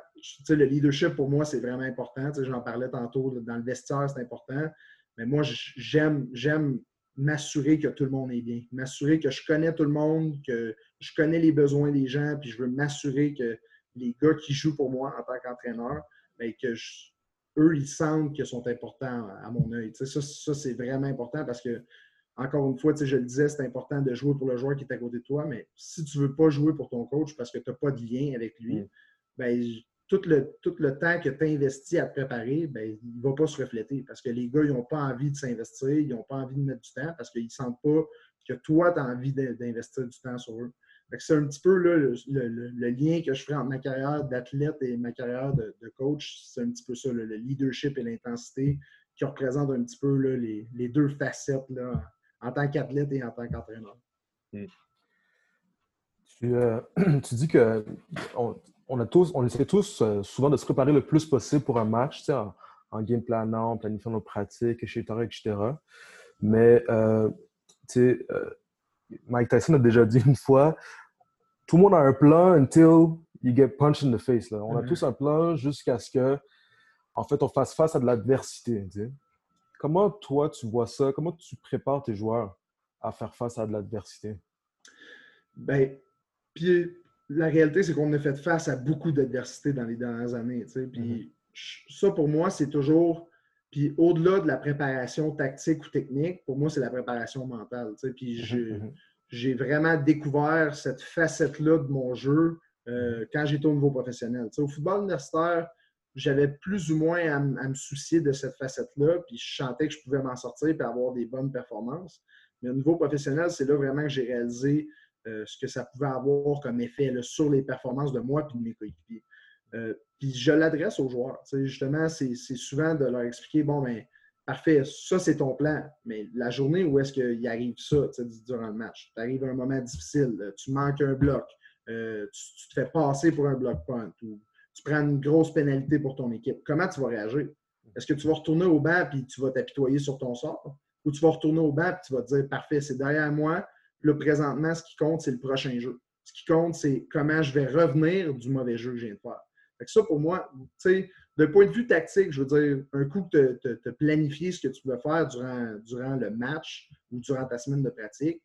D: le leadership, pour moi, c'est vraiment important. J'en parlais tantôt, dans le vestiaire, c'est important. Mais moi, j'aime m'assurer que tout le monde est bien, m'assurer que je connais tout le monde, que je connais les besoins des gens, puis je veux m'assurer que les gars qui jouent pour moi en tant qu'entraîneur, bien, que eux, ils sentent qu'ils sont importants à mon œil. Ça, ça c'est vraiment important parce que, encore une fois, je le disais, c'est important de jouer pour le joueur qui est à côté de toi, mais si tu ne veux pas jouer pour ton coach parce que tu n'as pas de lien avec lui, mm. bien, tout le, tout le temps que tu as investi à te préparer, ben, il ne va pas se refléter parce que les gars, ils n'ont pas envie de s'investir, ils n'ont pas envie de mettre du temps parce qu'ils ne sentent pas que toi, tu as envie d'investir du temps sur eux. C'est un petit peu le, lien que je ferai entre ma carrière d'athlète et ma carrière de, coach. C'est un petit peu ça, le, leadership et l'intensité qui représentent un petit peu les, deux facettes en tant qu'athlète et en tant qu'entraîneur. Hmm.
B: Tu, euh, tu, dis que on, a tous, on essaie tous euh, souvent de se préparer le plus possible pour un match, en, game planant, en planifiant nos pratiques, etc. etc. Mais, euh, Mike Tyson a déjà dit une fois, tout le monde a un plan until you get punched in the face. Là. On a mm-hmm. tous un plan jusqu'à ce que, en fait, on fasse face à de l'adversité. Comment toi, tu vois ça? Comment tu prépares tes joueurs à faire face à de l'adversité?
D: Ben, puis la réalité, c'est qu'on a fait face à beaucoup d'adversités dans les dernières années. Puis mm-hmm. ça, pour moi, c'est toujours. Puis au-delà de la préparation tactique ou technique, pour moi, c'est la préparation mentale. Puis mm-hmm, mm-hmm. J'ai vraiment découvert cette facette-là de mon jeu euh, quand j'étais au niveau professionnel. au football universitaire, j'avais plus ou moins à, me soucier de cette facette-là, puis je sentais que je pouvais m'en sortir et avoir des bonnes performances. Mais au niveau professionnel, c'est là vraiment que j'ai réalisé euh, ce que ça pouvait avoir comme effet sur les performances de moi et de mes coéquipiers. Euh, puis je l'adresse aux joueurs. justement, c'est souvent de leur expliquer bon, ben, parfait, ça c'est ton plan, mais la journée où est-ce qu'il arrive ça durant le match, tu arrives à un moment difficile, euh, tu manques un bloc, tu, te fais passer pour un bloc punt ou tu prends une grosse pénalité pour ton équipe, comment tu vas réagir? Est-ce que tu vas retourner au banc et tu vas t'apitoyer sur ton sort? Ou tu vas retourner au banc et tu vas te dire parfait, c'est derrière moi, Là, présentement, ce qui compte, c'est le prochain jeu. Ce qui compte, c'est comment je vais revenir du mauvais jeu que je viens de faire. Fait que ça, pour moi, tu sais, d'un point de vue tactique, je veux dire, un coup que tu as planifié ce que tu veux faire durant, durant le match ou durant ta semaine de pratique,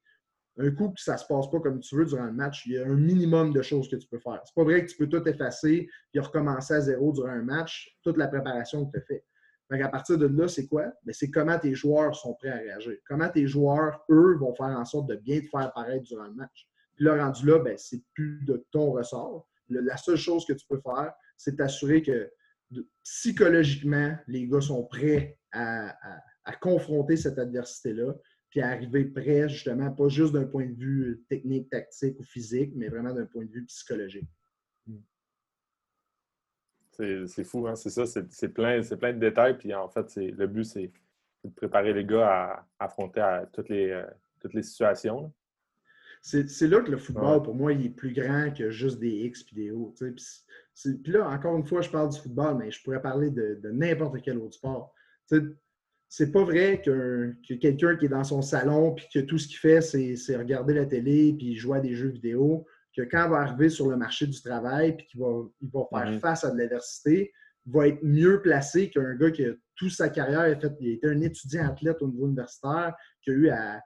D: un coup que ça ne se passe pas comme tu veux durant le match, il y a un minimum de choses que tu peux faire. C'est pas vrai que tu peux tout effacer et recommencer à zéro durant un match, toute la préparation que tu as faite. Donc, à partir de là, c'est quoi? Ben, c'est comment tes joueurs sont prêts à réagir. Comment tes joueurs, eux, vont faire en sorte de bien te faire paraître durant le match. Puis là, rendu là, ben, c'est plus de ton ressort. la seule chose que tu peux faire, c'est t'assurer que psychologiquement, les gars sont prêts à, confronter cette adversité-là, puis à arriver prêts, justement, pas juste d'un point de vue technique, tactique ou physique, mais vraiment d'un point de vue psychologique.
C: C'est fou, hein? c'est ça, c'est plein, plein de détails. Puis en fait, le but, c'est de préparer les gars à, affronter euh, toutes les situations.
D: C'est là que le football, pour moi, il est plus grand que juste des X et des O. Puis là, encore une fois, je parle du football, mais je pourrais parler de, n'importe quel autre sport. C'est pas vrai que, que quelqu'un qui est dans son salon puis que tout ce qu'il fait, c'est regarder la télé puis jouer à des jeux vidéo que quand il va arriver sur le marché du travail puis qu'il va, il va faire face à de l'adversité, va être mieux placé qu'un gars qui a toute sa carrière a fait, il a été un étudiant athlète au niveau universitaire, qui a eu à,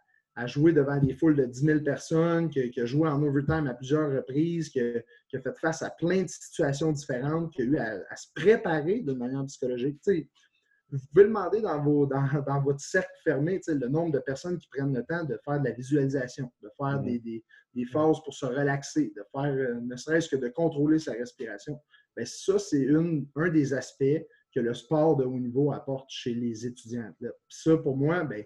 D: jouer devant des foules de 10 000 personnes, qui, a joué en overtime à plusieurs reprises, qui a, fait face à plein de situations différentes, qui a eu à, se préparer de manière psychologique. vous pouvez demander dans, vos, dans, votre cercle fermé le nombre de personnes qui prennent le temps de faire de la visualisation, de faire mm-hmm. des, des, phases pour se relaxer, de faire euh, ne serait-ce que de contrôler sa respiration. Bien, ça, c'est un des aspects que le sport de haut niveau apporte chez les étudiants. Ça, pour moi, bien,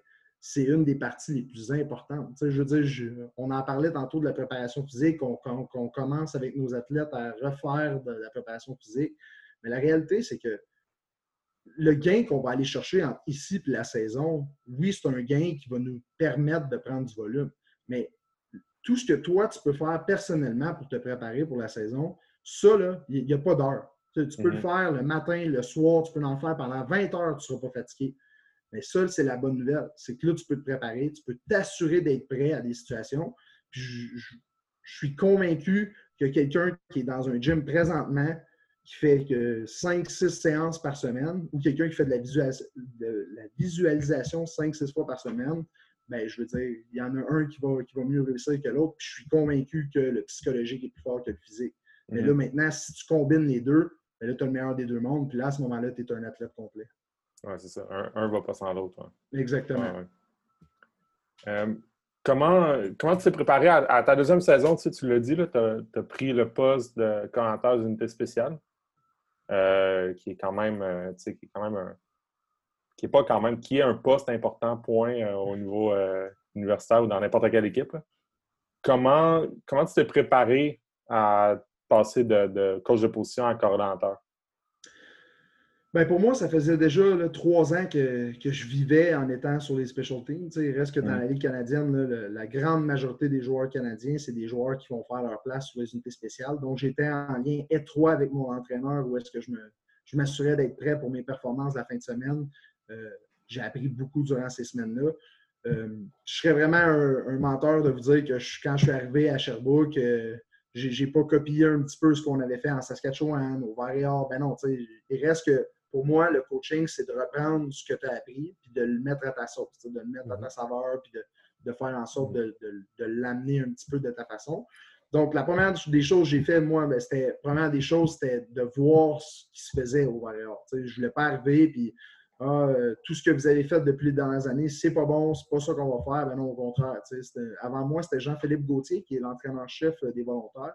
D: c'est une des parties les plus importantes. je veux dire, on en parlait tantôt de la préparation physique, qu'on commence avec nos athlètes à refaire de la préparation physique. Mais la réalité, c'est que le gain qu'on va aller chercher entre ici et la saison, oui, c'est un gain qui va nous permettre de prendre du volume. Mais tout ce que toi, tu peux faire personnellement pour te préparer pour la saison, ça, il n'y a pas d'heure. Tu, peux le mm-hmm. faire le matin, le soir, tu peux en faire pendant 20 heures, tu ne seras pas fatigué. Mais ça, c'est la bonne nouvelle. C'est que là, tu peux te préparer, tu peux t'assurer d'être prêt à des situations. je, suis convaincu que quelqu'un qui est dans un gym présentement, qui fait que 5-6 séances par semaine, ou quelqu'un qui fait de la, de la visualisation 5-6 fois par semaine, ben, je veux dire, il y en a un qui va, qui va mieux réussir que l'autre. je suis convaincu que le psychologique est plus fort que le physique. Mais là, mhm. maintenant, si tu combines les deux, ben là, tu as le meilleur des deux mondes. Puis là, à ce moment-là, tu es un athlète complet.
C: Oui, c'est ça. Un ne va pas sans l'autre.
D: Exactement.
C: Euh, comment, comment tu t'es préparé à, ta deuxième saison? Tu, tu l'as dit, tu as, pris le poste de commentateur d'unité spéciale. Euh, qui est quand même, euh, qui est quand même un, qui est pas quand même, qui est un poste important, point, euh, au niveau universitaire ou dans n'importe quelle équipe. Comment, comment tu t'es préparé à passer de, de coach de position à coordonnateur?
D: Ben, pour moi, ça faisait déjà trois ans que, je vivais en étant sur les special teams. il reste que dans la Ligue canadienne, la grande majorité des joueurs canadiens, c'est des joueurs qui vont faire leur place sur les unités spéciales. Donc, j'étais en lien étroit avec mon entraîneur où est-ce que je me, je m'assurais d'être prêt pour mes performances la fin de semaine. Euh, j'ai appris beaucoup durant ces semaines-là. Euh, je serais vraiment un, menteur de vous dire que quand je suis arrivé à Sherbrooke, euh, j'ai pas copié un petit peu ce qu'on avait fait en Saskatchewan, au Varéor. Ben non, il reste que pour moi, le coaching, c'est de reprendre ce que tu as appris, puis de le mettre à ta sauce, de le mettre à ta mhm. saveur, puis de, faire en sorte de, l'amener un petit peu de ta façon. Donc, la première des choses que j'ai fait, moi, ben, c'était, première des choses, c'était de voir ce qui se faisait au Warrior. je ne voulais pas arriver, puis ah, euh, tout ce que vous avez fait depuis les dernières années, c'est pas bon, c'est pas ça qu'on va faire. Ben non, au contraire. Avant moi, c'était Jean-Philippe Gauthier, qui est l'entraîneur-chef euh, des volontaires.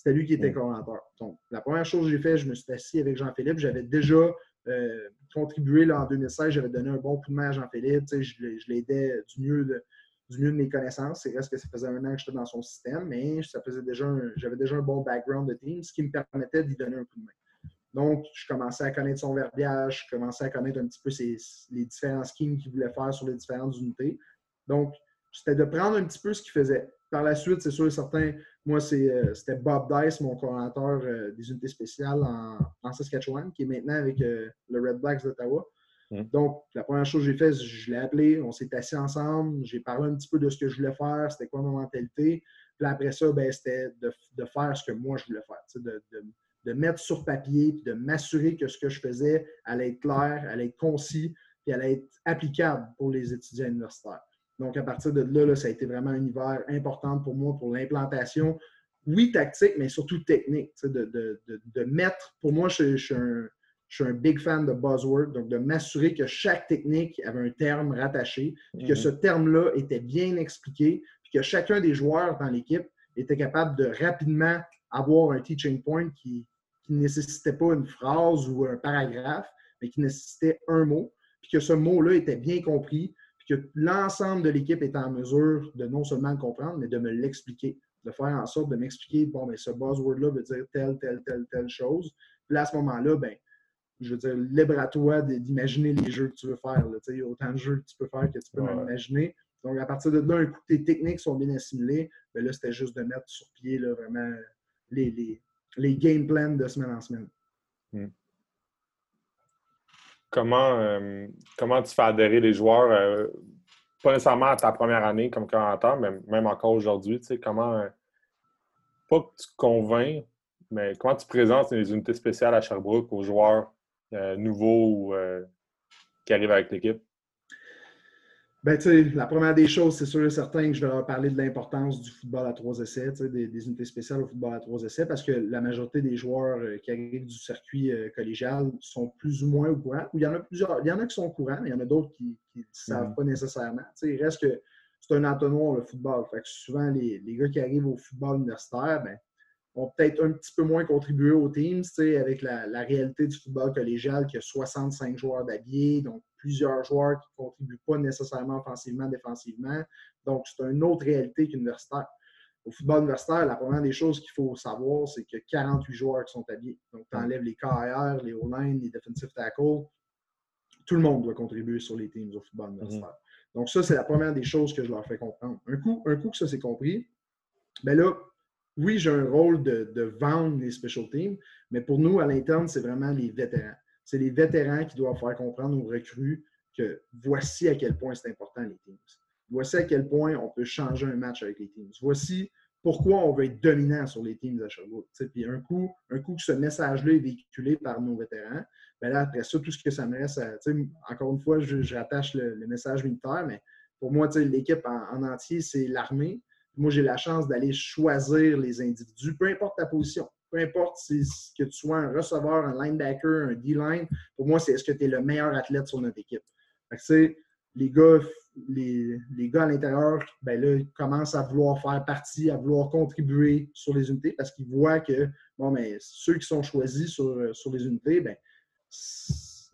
D: C'était lui qui était coordinateur. Donc, la première chose que j'ai fait, je me suis assis avec Jean-Philippe. J'avais déjà euh, contribué là, en 2016. J'avais donné un bon coup de main à Jean-Philippe. Je, l'aidais du mieux de, du mieux de mes connaissances. C'est reste que ça faisait un an que j'étais dans son système, mais ça faisait déjà j'avais déjà un bon background de team, ce qui me permettait d'y donner un coup de main. Donc, je commençais à connaître son verbiage, je commençais à connaître un petit peu les différents schemes qu'il voulait faire sur les différentes unités. Donc, c'était de prendre un petit peu ce qu'il faisait. Par la suite, c'est sûr et certain, moi, euh, c'était Bob Dice, mon coordinateur euh, des unités spéciales en, Saskatchewan, qui est maintenant avec euh, le Red Blacks d'Ottawa. Mm. Donc, la première chose que j'ai fait, je l'ai appelé, on s'est assis ensemble, j'ai parlé un petit peu de ce que je voulais faire, c'était quoi ma mentalité. Puis après ça, ben, c'était de, faire ce que moi je voulais faire, de, de, mettre sur papier, puis de m'assurer que ce que je faisais allait être clair, allait être concis, puis allait être applicable pour les étudiants universitaires. Donc, à partir de là, ça a été vraiment un hiver important pour moi pour l'implantation. Oui, tactique, mais surtout technique. De, mettre, pour moi, je, suis un, big fan de buzzword, donc de m'assurer que chaque technique avait un terme rattaché, puis que mhm. ce terme-là était bien expliqué, puis que chacun des joueurs dans l'équipe était capable de rapidement avoir un teaching point qui ne nécessitait pas une phrase ou un paragraphe, mais qui nécessitait un mot, puis que ce mot-là était bien compris, que l'ensemble de l'équipe est en mesure de non seulement le comprendre, mais de me l'expliquer, de faire en sorte de m'expliquer, bon, mais ce buzzword-là veut dire telle, telle, telle, telle chose. Puis à ce moment-là, ben, je veux dire, libre à toi d'imaginer les jeux que tu veux faire. Il y a autant de jeux que tu peux faire que tu peux imaginer. Donc, à partir de là, un coup, tes techniques sont bien assimilées. Ben là, c'était juste de mettre sur pied là, vraiment les, les, les game plans de semaine en semaine. Hmm.
C: Comment, euh, comment tu fais adhérer les joueurs, euh, pas nécessairement à ta première année comme commentateur, mais même encore aujourd'hui, tu sais, comment, euh, pas que tu convaincs, mais comment tu présentes les unités spéciales à Sherbrooke aux joueurs nouveaux qui arrivent avec l'équipe?
D: Ben, tu sais, la première des choses, c'est sûr et certain que je vais leur parler de l'importance du football à trois essais, des, des, unités spéciales au football à trois essais, parce que la majorité des joueurs euh, qui arrivent du circuit euh, collégial sont plus ou moins au courant. Ou il y en a plusieurs, il y en a qui sont au courant, mais il y en a d'autres qui ne savent mm. pas nécessairement. Tu sais, il reste que c'est un entonnoir, le football. Fait que souvent, les, les, gars qui arrivent au football universitaire, ben, ont peut-être un petit peu moins contribué aux teams, avec la, la, réalité du football collégial qui a 65 joueurs d'habillés, donc plusieurs joueurs qui ne contribuent pas nécessairement offensivement, défensivement. Donc, c'est une autre réalité qu'universitaire. Au football universitaire, la première des choses qu'il faut savoir, c'est que 48 joueurs qui sont habillés. Donc, tu enlèves les KR, les O-line, les defensive tackles. Tout le monde doit contribuer sur les teams au football universitaire. Mhm. Donc, ça, c'est la première des choses que je leur fais comprendre. Un coup, un coup que ça c'est compris, bien là, oui, j'ai un rôle de, vendre les special teams, mais pour nous, à l'interne, c'est vraiment les vétérans. C'est les vétérans qui doivent faire comprendre aux recrues que voici à quel point c'est important les teams. Voici à quel point on peut changer un match avec les teams. Voici pourquoi on veut être dominant sur les teams à Sherbrooke. Puis un coup, un coup que ce message-là est véhiculé par nos vétérans, bien là, après ça, tout ce que ça me reste, encore une fois, je, rattache le, message militaire, mais pour moi, l'équipe en, entier, c'est l'armée. Moi, j'ai la chance d'aller choisir les individus, peu importe ta position. Peu importe si, que tu sois un receveur, un linebacker, un D-line, pour moi, c'est est-ce que tu es le meilleur athlète sur notre équipe. Les gars, les, les gars à l'intérieur, ben là, ils commencent à vouloir faire partie, à vouloir contribuer sur les unités parce qu'ils voient que bon, mais ceux qui sont choisis sur, sur les unités, ben,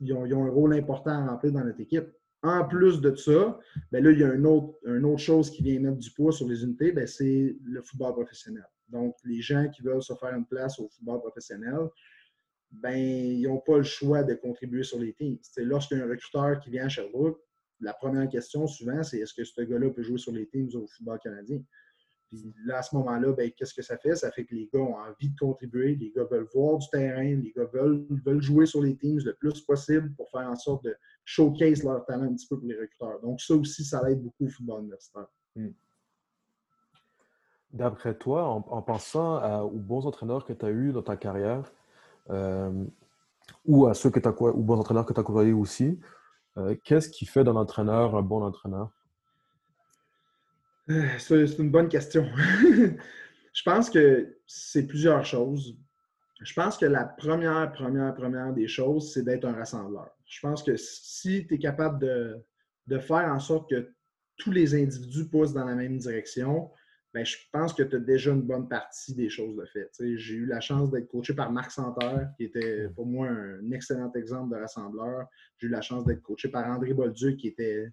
D: ils, ont, ils, ont, un rôle important à remplir dans notre équipe. En plus de ça, ben là, il y a une autre, chose qui vient mettre du poids sur les unités, ben c'est le football professionnel. Donc, les gens qui veulent se faire une place au football professionnel, ben, ils n'ont pas le choix de contribuer sur les teams. Lorsqu'il y un recruteur qui vient à Sherbrooke, la première question souvent, c'est est-ce que ce gars-là peut jouer sur les teams au football canadien? Là, à ce moment-là, ben, qu'est-ce que ça fait? Ça fait que les gars ont envie de contribuer, les gars veulent voir du terrain, les gars veulent, veulent jouer sur les teams le plus possible pour faire en sorte de showcase leur talent un petit peu pour les recruteurs. Donc, ça aussi, ça aide beaucoup au football universitaire. Hmm.
B: D'après toi, en, pensant aux bons entraîneurs que tu as eus dans ta carrière, euh, ou à ceux que tu as ou bons entraîneurs que tu as côtoyés aussi, euh, qu'est-ce qui fait d'un entraîneur un bon entraîneur?
D: Euh, c'est une bonne question. je pense que c'est plusieurs choses. Je pense que la première, première, première des choses, c'est d'être un rassembleur. Je pense que si tu es capable de, de, faire en sorte que tous les individus poussent dans la même direction, bien, je pense que tu as déjà une bonne partie des choses de fait. J'ai eu la chance d'être coaché par Marc Santerre, qui était pour moi un excellent exemple de rassembleur. J'ai eu la chance d'être coaché par André Bolduc, qui était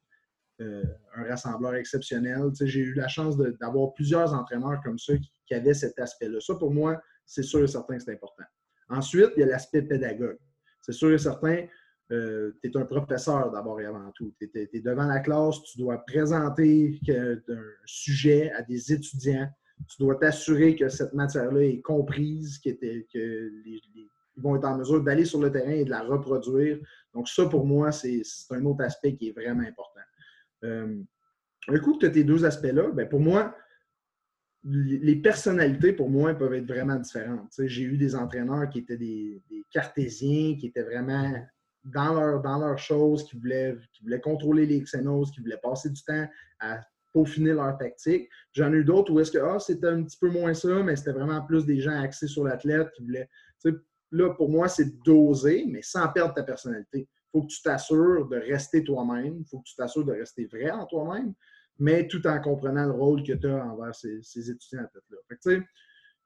D: euh, un rassembleur exceptionnel. J'ai eu la chance d'avoir plusieurs entraîneurs comme ça qui, avaient cet aspect-là. Ça, pour moi, c'est sûr et certain que c'est important. Ensuite, il y a l'aspect pédagogue. C'est sûr et certain, euh, tu es un professeur d'abord et avant tout. Tu es, devant la classe, tu dois présenter un sujet à des étudiants. Tu dois t'assurer que cette matière-là est comprise, qu'ils vont être en mesure d'aller sur le terrain et de la reproduire. Donc, ça, pour moi, c'est un autre aspect qui est vraiment important. Euh, un coup que tu as tes deux aspects-là, ben pour moi, les personnalités, pour moi, peuvent être vraiment différentes. J'ai eu des entraîneurs qui étaient des, cartésiens, qui étaient vraiment dans leur, dans choses, qui voulaient, qui voulaient contrôler les xénos, qui voulaient passer du temps à peaufiner leur tactique. J'en ai eu d'autres où est-ce que ah, c'était un petit peu moins ça, mais c'était vraiment plus des gens axés sur l'athlète qui voulaient. Là, pour moi, c'est doser, mais sans perdre ta personnalité. Il faut que tu t'assures de rester toi-même. Il faut que tu t'assures de rester vrai en toi-même mais tout en comprenant le rôle que tu as envers ces, étudiants là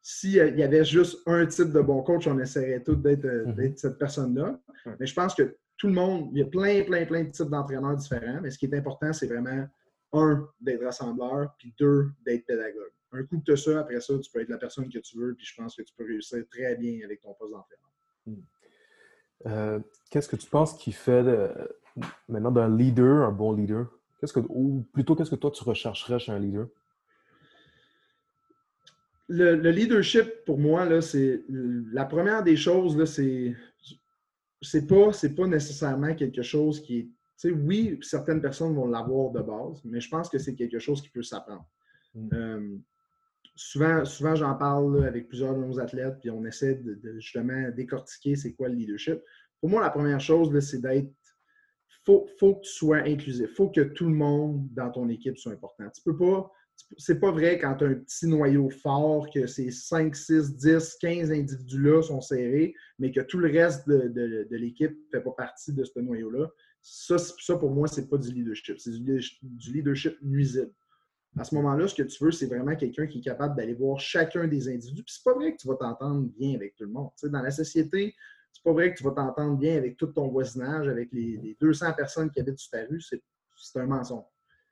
D: s'il y avait juste un type de bon coach, on essaierait tous d'être euh, mm-hmm. cette personne-là. Mais je pense que tout le monde, il y a plein, plein, plein de types d'entraîneurs différents, mais ce qui est important, c'est vraiment, un, d'être rassembleur, puis deux, d'être pédagogue. Un coup que tu as ça, après ça, tu peux être la personne que tu veux, puis je pense que tu peux réussir très bien avec ton poste d'entraîneur. Mm.
B: Euh, qu'est-ce que tu penses qui fait maintenant d'un leader un bon leader? Qu'est-ce que, ou plutôt, qu'est-ce que toi tu rechercherais chez un leader?
D: Le, leadership, pour moi, là, c'est la première des choses, là, c'est c'est pas, pas nécessairement quelque chose qui est. Tu sais, oui, certaines personnes vont l'avoir de base, mais je pense que c'est quelque chose qui peut s'apprendre. Mm. Euh, souvent, souvent j'en parle avec plusieurs de nos athlètes, puis on essaie de, justement décortiquer c'est quoi le leadership. Pour moi, la première chose, c'est d'être faut, faut que tu sois inclusif. Faut que tout le monde dans ton équipe soit important. Tu peux pas. C'est pas vrai quand tu as un petit noyau fort, que ces 5, 6, 10, 15 individus-là sont serrés, mais que tout le reste de, l'équipe ne fait pas partie de ce noyau-là. Ça, ça, pour moi, c'est pas du leadership. C'est du leadership nuisible. À ce moment-là, ce que tu veux, c'est vraiment quelqu'un qui est capable d'aller voir chacun des individus. Puis c'est pas vrai que tu vas t'entendre bien avec tout le monde. dans la société, c'est pas vrai que tu vas t'entendre bien avec tout ton voisinage, avec les, 200 personnes qui habitent sur ta rue. C'est un mensonge.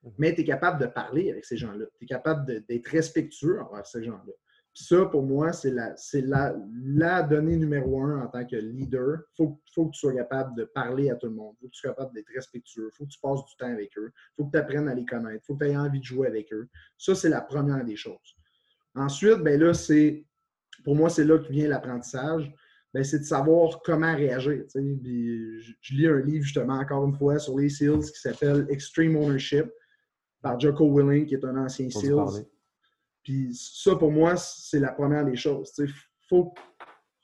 D: Mhm. Mais tu es capable de parler avec ces gens-là. Tu es capable d'être respectueux envers ces gens-là ça, pour moi, c'est la, la, la, donnée numéro un en tant que leader. Il faut, faut, que tu sois capable de parler à tout le monde. Il faut que tu sois capable d'être respectueux. Il faut que tu passes du temps avec eux. Il faut que tu apprennes à les connaître. Il faut que tu aies envie de jouer avec eux. Ça, c'est la première des choses. Ensuite, ben là, c'est pour moi, c'est là que vient l'apprentissage. Ben, c'est de savoir comment réagir. je, je, lis un livre, justement, encore une fois, sur les SEALs qui s'appelle Extreme Ownership par Jocko Willing, qui est un ancien SEALs. Puis ça, pour moi, c'est la première des choses. Il faut que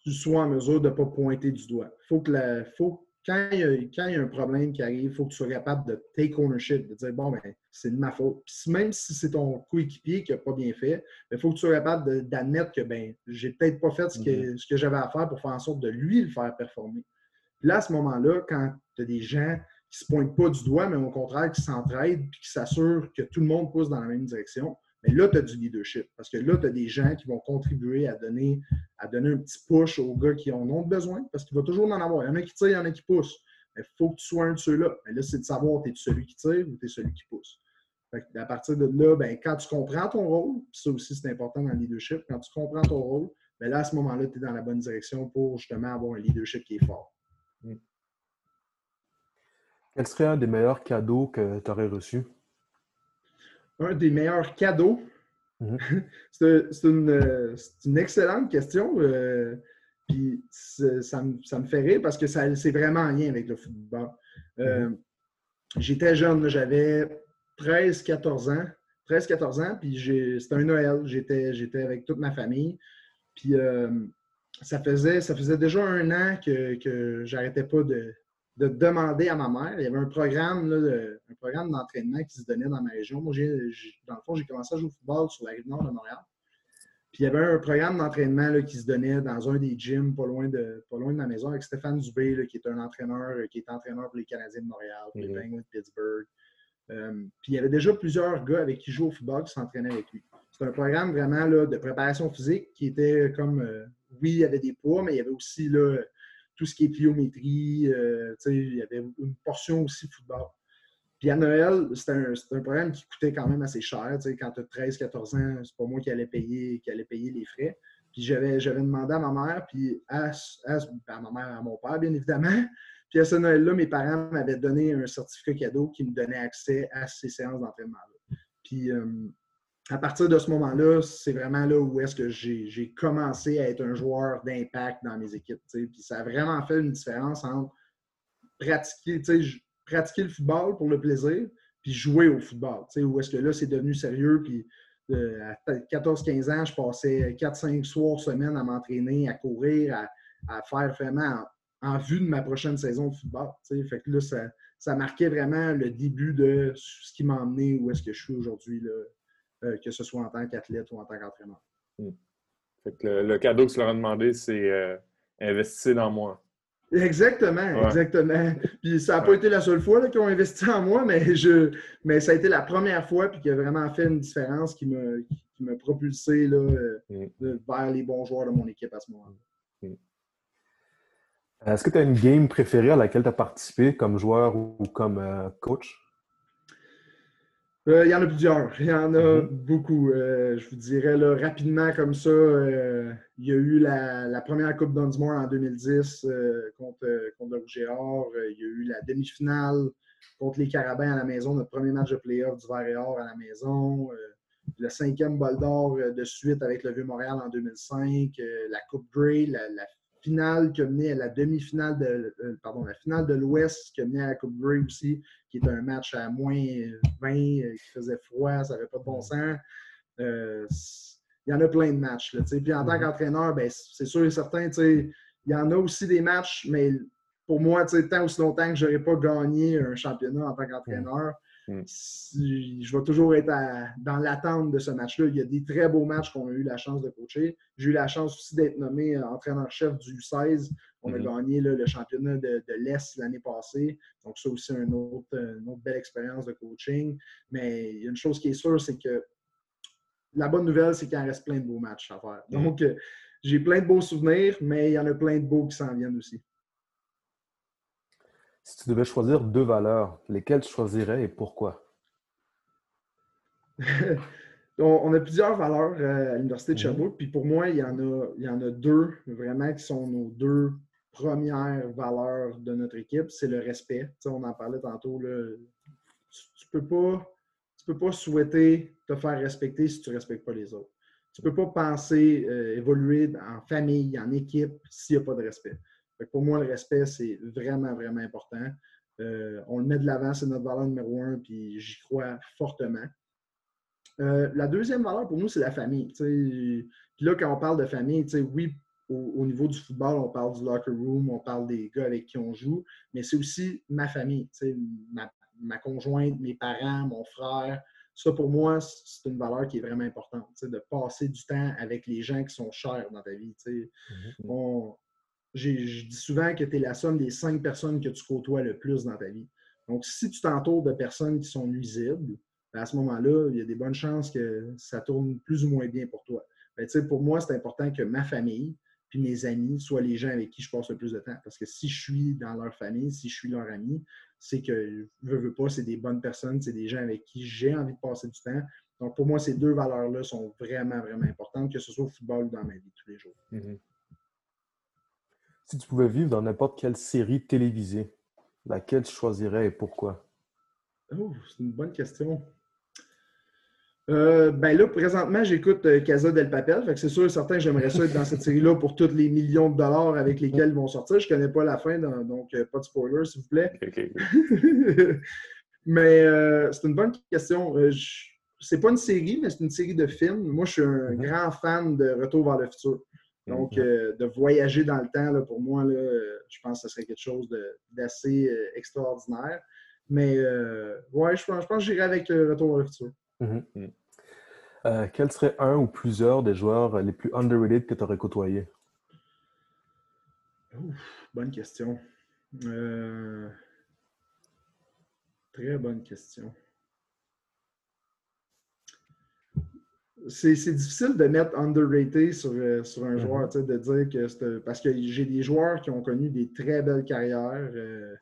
D: tu sois en mesure de ne pas pointer du doigt. Faut que la, faut, quand, il y a, quand il y a un problème qui arrive, il faut que tu sois capable de take ownership, de dire bon, ben, c'est de ma faute. Puis même si c'est ton coéquipier qui n'a pas bien fait, il ben, faut que tu sois capable d'admettre que ben, j'ai peut-être pas fait ce que, mm-hmm. ce que j'avais à faire pour faire en sorte de lui le faire performer. Puis là, à ce moment-là, quand tu as des gens qui ne se pointent pas du doigt, mais au contraire, qui s'entraident puis qui s'assurent que tout le monde pousse dans la même direction, mais là, tu as du leadership parce que là, tu as des gens qui vont contribuer à donner, à donner un petit push aux gars qui en ont besoin parce qu'il va toujours en avoir. Il y en a qui tirent, il y en a qui poussent. Mais il faut que tu sois un de ceux-là. Mais là, c'est de savoir, es-tu celui qui tire ou es celui qui pousse. à partir de là, ben, quand tu comprends ton rôle, ça aussi c'est important dans le leadership, quand tu comprends ton rôle, ben là, à ce moment-là, tu es dans la bonne direction pour justement avoir un leadership qui est fort. Mm.
B: Quel serait un des meilleurs cadeaux que tu aurais reçus?
D: Un des meilleurs cadeaux? Mhm. c'est une, excellente question. Euh, puis ça me, fait rire parce que c'est vraiment en lien avec le football. Euh, mhm. J'étais jeune, j'avais 13-14 ans. 13-14 ans, puis c'était un Noël. J'étais avec toute ma famille. Puis euh, ça, faisait, ça faisait déjà un an que, que j'arrêtais pas de, de demander à ma mère. Il y avait un programme, un programme d'entraînement qui se donnait dans ma région. Moi, dans le fond, j'ai commencé à jouer au football sur la rive nord de Montréal. Puis il y avait un programme d'entraînement qui se donnait dans un des gyms pas loin de, pas loin de ma maison avec Stéphane Dubé, qui est un entraîneur, qui est entraîneur pour les Canadiens de Montréal, pour les mhm. Penguins de Pittsburgh. Euh, puis il y avait déjà plusieurs gars avec qui je jouais au football qui s'entraînaient avec lui. C'est un programme vraiment là, de préparation physique qui était comme, euh, oui, il y avait des poids, mais il y avait aussi là, tout ce qui est pliométrie. Euh, il y avait une portion aussi football. Puis à Noël, c'était un, programme qui coûtait quand même assez cher. Quand tu as 13-14 ans, c'est pas moi qui allais payer, qui payer les frais. Puis j'avais, demandé à ma mère, puis à, ma mère, à mon père, bien évidemment. Puis à ce Noël-là, mes parents m'avaient donné un certificat cadeau qui me donnait accès à ces séances d'entraînement-là. Puis euh, à partir de ce moment-là, c'est vraiment là où est-ce que j'ai commencé à être un joueur d'impact dans mes équipes. Puis ça a vraiment fait une différence entre pratiquer, pratiquer le football pour le plaisir, puis jouer au football. Où est-ce que là, c'est devenu sérieux, puis euh, à 14-15 ans, je passais 4-5 soirs semaine à m'entraîner, à courir, à, faire vraiment en, vue de ma prochaine saison de football. Là, ça, ça marquait vraiment le début de ce qui m'a emmené où est-ce que je suis aujourd'hui euh, que ce soit en tant qu'athlète ou en tant qu'entraîneur.
C: Hmm. le, cadeau que tu leur as demandé, c'est euh, investir dans moi.
D: Exactement, exactement. Puis ça n'a pas été la seule fois qu'ils ont investi en moi, mais, je, mais ça a été la première fois puis qui a vraiment fait une différence qui m'a propulsé là, euh, hmm. vers les bons joueurs de mon équipe à ce moment-là. Hmm.
B: Est-ce que tu as une game préférée à laquelle tu as participé comme joueur ou comme coach?
D: Euh, il y en a plusieurs. Il y en a mhm. beaucoup. Euh, je vous dirais là, rapidement comme ça, euh, il y a eu la, première Coupe Dunsmore en 2010 contre, contre le Géant. il y a eu la demi-finale contre les Carabins à la maison, notre premier match de playoff du Vert et Or à la maison. le cinquième bol d'or de suite avec le Vieux-Montréal en 2005. la Coupe Grey, la, la finale qui a mené à la demi-finale de euh, pardon, la finale de l'Ouest qui a mené à la Coupe Grey aussi, qui est un match à moins 20, euh, qui faisait froid, ça n'avait pas de bon sens. Euh, il y en a plein de matchs. Là, puis en tant mm-hmm. qu'entraîneur, ben, c'est sûr et certain, il y en a aussi des matchs, mais pour moi, tant aussi longtemps que je n'aurai pas gagné un championnat en tant qu'entraîneur, mm. je vais toujours être dans l'attente de ce match-là. Il y a des très beaux matchs qu'on a eu la chance de coacher. J'ai eu la chance aussi d'être nommé euh, entraîneur-chef du U16. On a mm-hmm. gagné le championnat de, l'Est l'année passée. Donc, ça aussi, une autre, une autre belle expérience de coaching. Mais il y a une chose qui est sûre, c'est que la bonne nouvelle, c'est qu'il en reste plein de beaux matchs à faire. Mm-hmm. Donc, euh, j'ai plein de beaux souvenirs, mais il y en a plein de beaux qui s'en viennent aussi.
B: Si tu devais choisir deux valeurs, lesquelles tu choisirais et pourquoi?
D: on, a plusieurs valeurs euh, à l'Université de mhm. Sherbrooke, puis pour moi, il y, en a, il y en a deux vraiment qui sont nos deux premières valeurs de notre équipe. C'est le respect. on en parlait tantôt. tu ne peux, pas, peux pas souhaiter te faire respecter si tu ne respectes pas les autres. Tu ne peux pas penser euh, évoluer en famille, en équipe, s'il n'y a pas de respect pour moi, le respect, c'est vraiment, vraiment important. Euh, on le met de l'avant, c'est notre valeur numéro un, puis j'y crois fortement. Euh, la deuxième valeur pour nous, c'est la famille. Puis là, quand on parle de famille, oui, au, niveau du football, on parle du locker room, on parle des gars avec qui on joue, mais c'est aussi ma famille, ma, ma, conjointe, mes parents, mon frère. Ça, pour moi, c'est une valeur qui est vraiment importante, de passer du temps avec les gens qui sont chers dans ta vie. Mm-hmm je dis souvent que tu es la somme des cinq personnes que tu côtoies le plus dans ta vie. Donc, si tu t'entoures de personnes qui sont nuisibles, ben, à ce moment-là, il y a des bonnes chances que ça tourne plus ou moins bien pour toi. Ben, pour moi, c'est important que ma famille puis mes amis soient les gens avec qui je passe le plus de temps. Parce que si je suis dans leur famille, si je suis leur ami, c'est que, veux, veux pas, c'est des bonnes personnes, c'est des gens avec qui j'ai envie de passer du temps. Donc, pour moi, ces deux valeurs-là sont vraiment, vraiment importantes, que ce soit au football ou dans ma vie tous les jours. Mm-hmm.
B: Si tu pouvais vivre dans n'importe quelle série télévisée, laquelle tu choisirais et pourquoi?
D: Oh, c'est une bonne question. Euh, ben là, présentement, j'écoute euh, Casa del Papel. c'est sûr et certain que j'aimerais ça être dans cette série-là pour tous les millions de dollars avec lesquels ils vont sortir. Je ne connais pas la fin, donc euh, pas de spoiler, s'il vous plaît. mais c'est une bonne question. c'est pas une série, mais c'est une série de films. Moi, je suis un mm-hmm. grand fan de Retour vers le futur. Donc, mhm. euh, de voyager dans le temps, pour moi, je pense que ce serait quelque chose d'assez euh, extraordinaire. Mais euh, ouais, je pense, je pense que j'irai avec le Retour vers le futur.
B: Mhm. Mhm. quel serait un ou plusieurs des joueurs les plus underrated que tu aurais côtoyés?
D: bonne question. Très bonne question. C'est difficile de mettre underrated sur, euh, sur un joueur, mm-hmm. de dire que c'est. Parce que j'ai des joueurs qui ont connu des très belles carrières. Euh.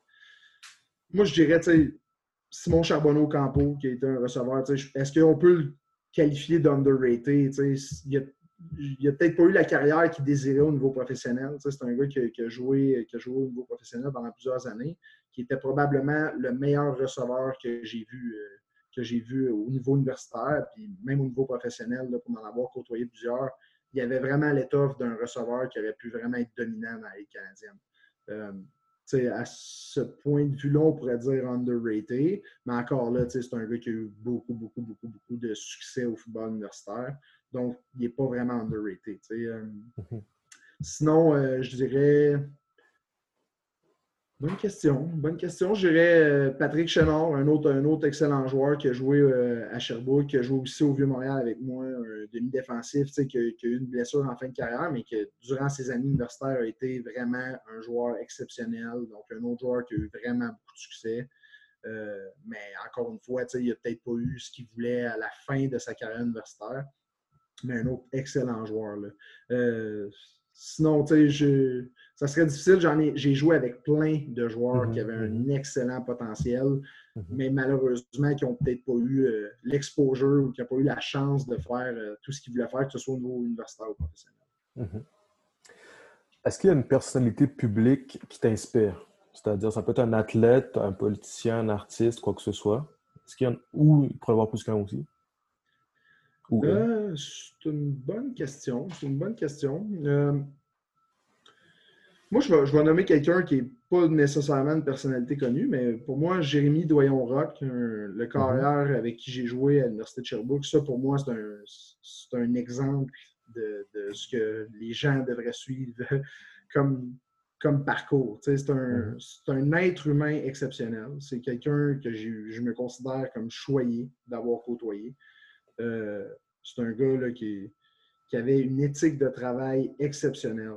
D: moi, je dirais, Simon Charbonneau-Campo, qui est un receveur, est-ce qu'on peut le qualifier d'underrated? Il n'a peut-être pas eu la carrière qu'il désirait au niveau professionnel. C'est un gars qui a, joué, qui a joué au niveau professionnel pendant plusieurs années, qui était probablement le meilleur receveur que j'ai vu. Euh, que j'ai vu au niveau universitaire, puis même au niveau professionnel, pour en avoir côtoyé plusieurs, il y avait vraiment l'étoffe d'un receveur qui aurait pu vraiment être dominant dans la Ligue canadienne. Euh, à ce point de vue-là, on pourrait dire underrated, mais encore là, c'est un gars qui a eu beaucoup, beaucoup, beaucoup, beaucoup de succès au football universitaire. Donc, il n'est pas vraiment underrated. Euh. Mm-hmm. Sinon, euh, je dirais Bonne question. Bonne question. Je dirais euh, Patrick Chenard, un autre, un autre excellent joueur qui a joué euh, à Sherbrooke, qui a joué aussi au Vieux-Montréal avec moi, un demi-défensif, qui, qui, a eu une blessure en fin de carrière, mais qui, durant ses années universitaires, a été vraiment un joueur exceptionnel. Donc, un autre joueur qui a eu vraiment beaucoup de succès. Euh, mais encore une fois, il n'a peut-être pas eu ce qu'il voulait à la fin de sa carrière universitaire. Mais un autre excellent joueur. Là. Sinon, tu sais, je ça serait difficile. J'en ai, j'ai joué avec plein de joueurs mhm, qui avaient un mhm. excellent potentiel, mhm. mais malheureusement qui n'ont peut-être pas eu euh, l'exposure ou qui n'ont pas eu la chance de faire euh, tout ce qu'ils voulaient faire, que ce soit au niveau universitaire ou professionnel.
B: Est-ce qu'il y a une personnalité publique qui t'inspire? C'est-à-dire, ça peut être un athlète, un politicien, un artiste, quoi que ce soit. Est-ce qu'il y en ou il pourrait y avoir plus qu'un aussi?
D: Euh, c'est une bonne question. C'est une bonne question. Moi, je vais, nommer quelqu'un qui n'est pas nécessairement une personnalité connue, mais pour moi, Jérémy Doyon-Rock, le mhm. carrière avec qui j'ai joué à l'Université de Sherbrooke, ça, pour moi, c'est un, exemple de, ce que les gens devraient suivre comme, comme parcours. C'est un, un, être humain exceptionnel. C'est quelqu'un que je me considère comme choyé d'avoir côtoyé. Euh, c'est un gars là, qui, qui, avait une éthique de travail exceptionnelle.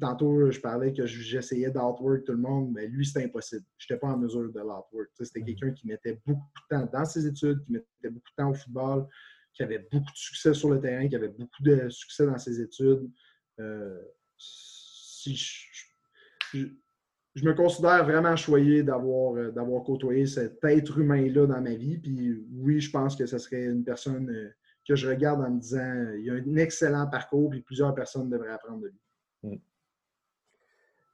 D: Tantôt, je parlais que j'essayais d'outwork tout le monde, mais lui, c'était impossible. Je n'étais pas en mesure de l'outwork. C'était quelqu'un qui mettait beaucoup de temps dans ses études, qui mettait beaucoup de temps au football, qui avait beaucoup de succès sur le terrain, qui avait beaucoup de succès dans ses études. Euh, si je, je, me considère vraiment choyé d'avoir, euh, d'avoir côtoyé cet être humain-là dans ma vie. Puis oui, je pense que ce serait une personne euh, que je regarde en me disant il y a un excellent parcours et plusieurs personnes devraient apprendre de lui. Hmm.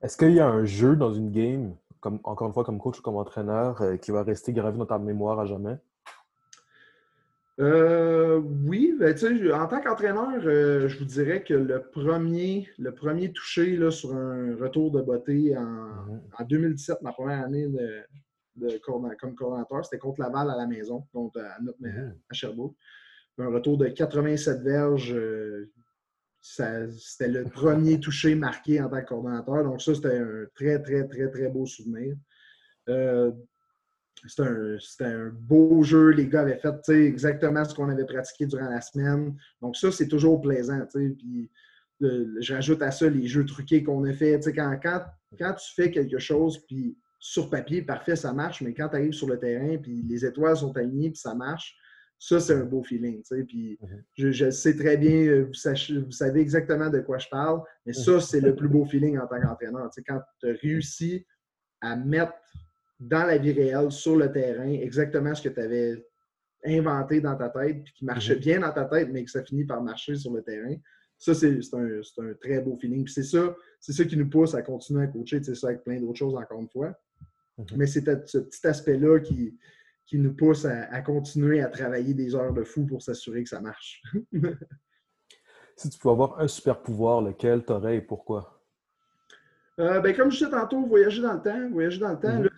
B: Est-ce qu'il y a un jeu dans une game, comme, encore une fois comme coach ou comme entraîneur, qui va rester gravé dans ta mémoire à jamais?
D: Euh, oui, ben, en tant qu'entraîneur, euh, je vous dirais que le premier, le premier touché là, sur un retour de beauté en, 2017, mhm. ma première année de, comme coordinateur, c'était contre Laval à la maison, contre à, notre, mhm. à Sherbrooke. Un retour de 87 verges, euh, c'était le premier touché marqué en tant que coordinateur. Donc, ça, c'était un très, très, très, très beau souvenir. C'était un, beau jeu. Les gars avaient fait exactement ce qu'on avait pratiqué durant la semaine. Donc, ça, c'est toujours plaisant. Puis, j'ajoute à ça les jeux truqués qu'on a fait. Quand, quand, quand, tu fais quelque chose, puis sur papier, parfait, ça marche, mais quand tu arrives sur le terrain, puis les étoiles sont alignées, puis ça marche, ça, c'est un beau feeling. Puis, mm-hmm. je, sais très bien, euh, vous, vous, savez exactement de quoi je parle, mais ça, mm-hmm. c'est le plus beau feeling en tant qu'entraîneur. Quand tu as réussi à mettre dans la vie réelle, sur le terrain, exactement ce que tu avais inventé dans ta tête, puis qui marchait mhm. bien dans ta tête, mais que ça finit par marcher sur le terrain. Ça, c'est un, un, très beau feeling. Puis c'est ça, c'est ça qui nous pousse à continuer à coacher, c'est ça avec plein d'autres choses encore une fois. Mhm. Mais c'est ce petit aspect-là qui, qui nous pousse à, continuer à travailler des heures de fou pour s'assurer que ça marche.
B: si tu pouvais avoir un super pouvoir, lequel t'aurais et pourquoi?
D: Euh, ben, comme je disais tantôt, voyager dans le temps. Voyager dans le temps, mhm.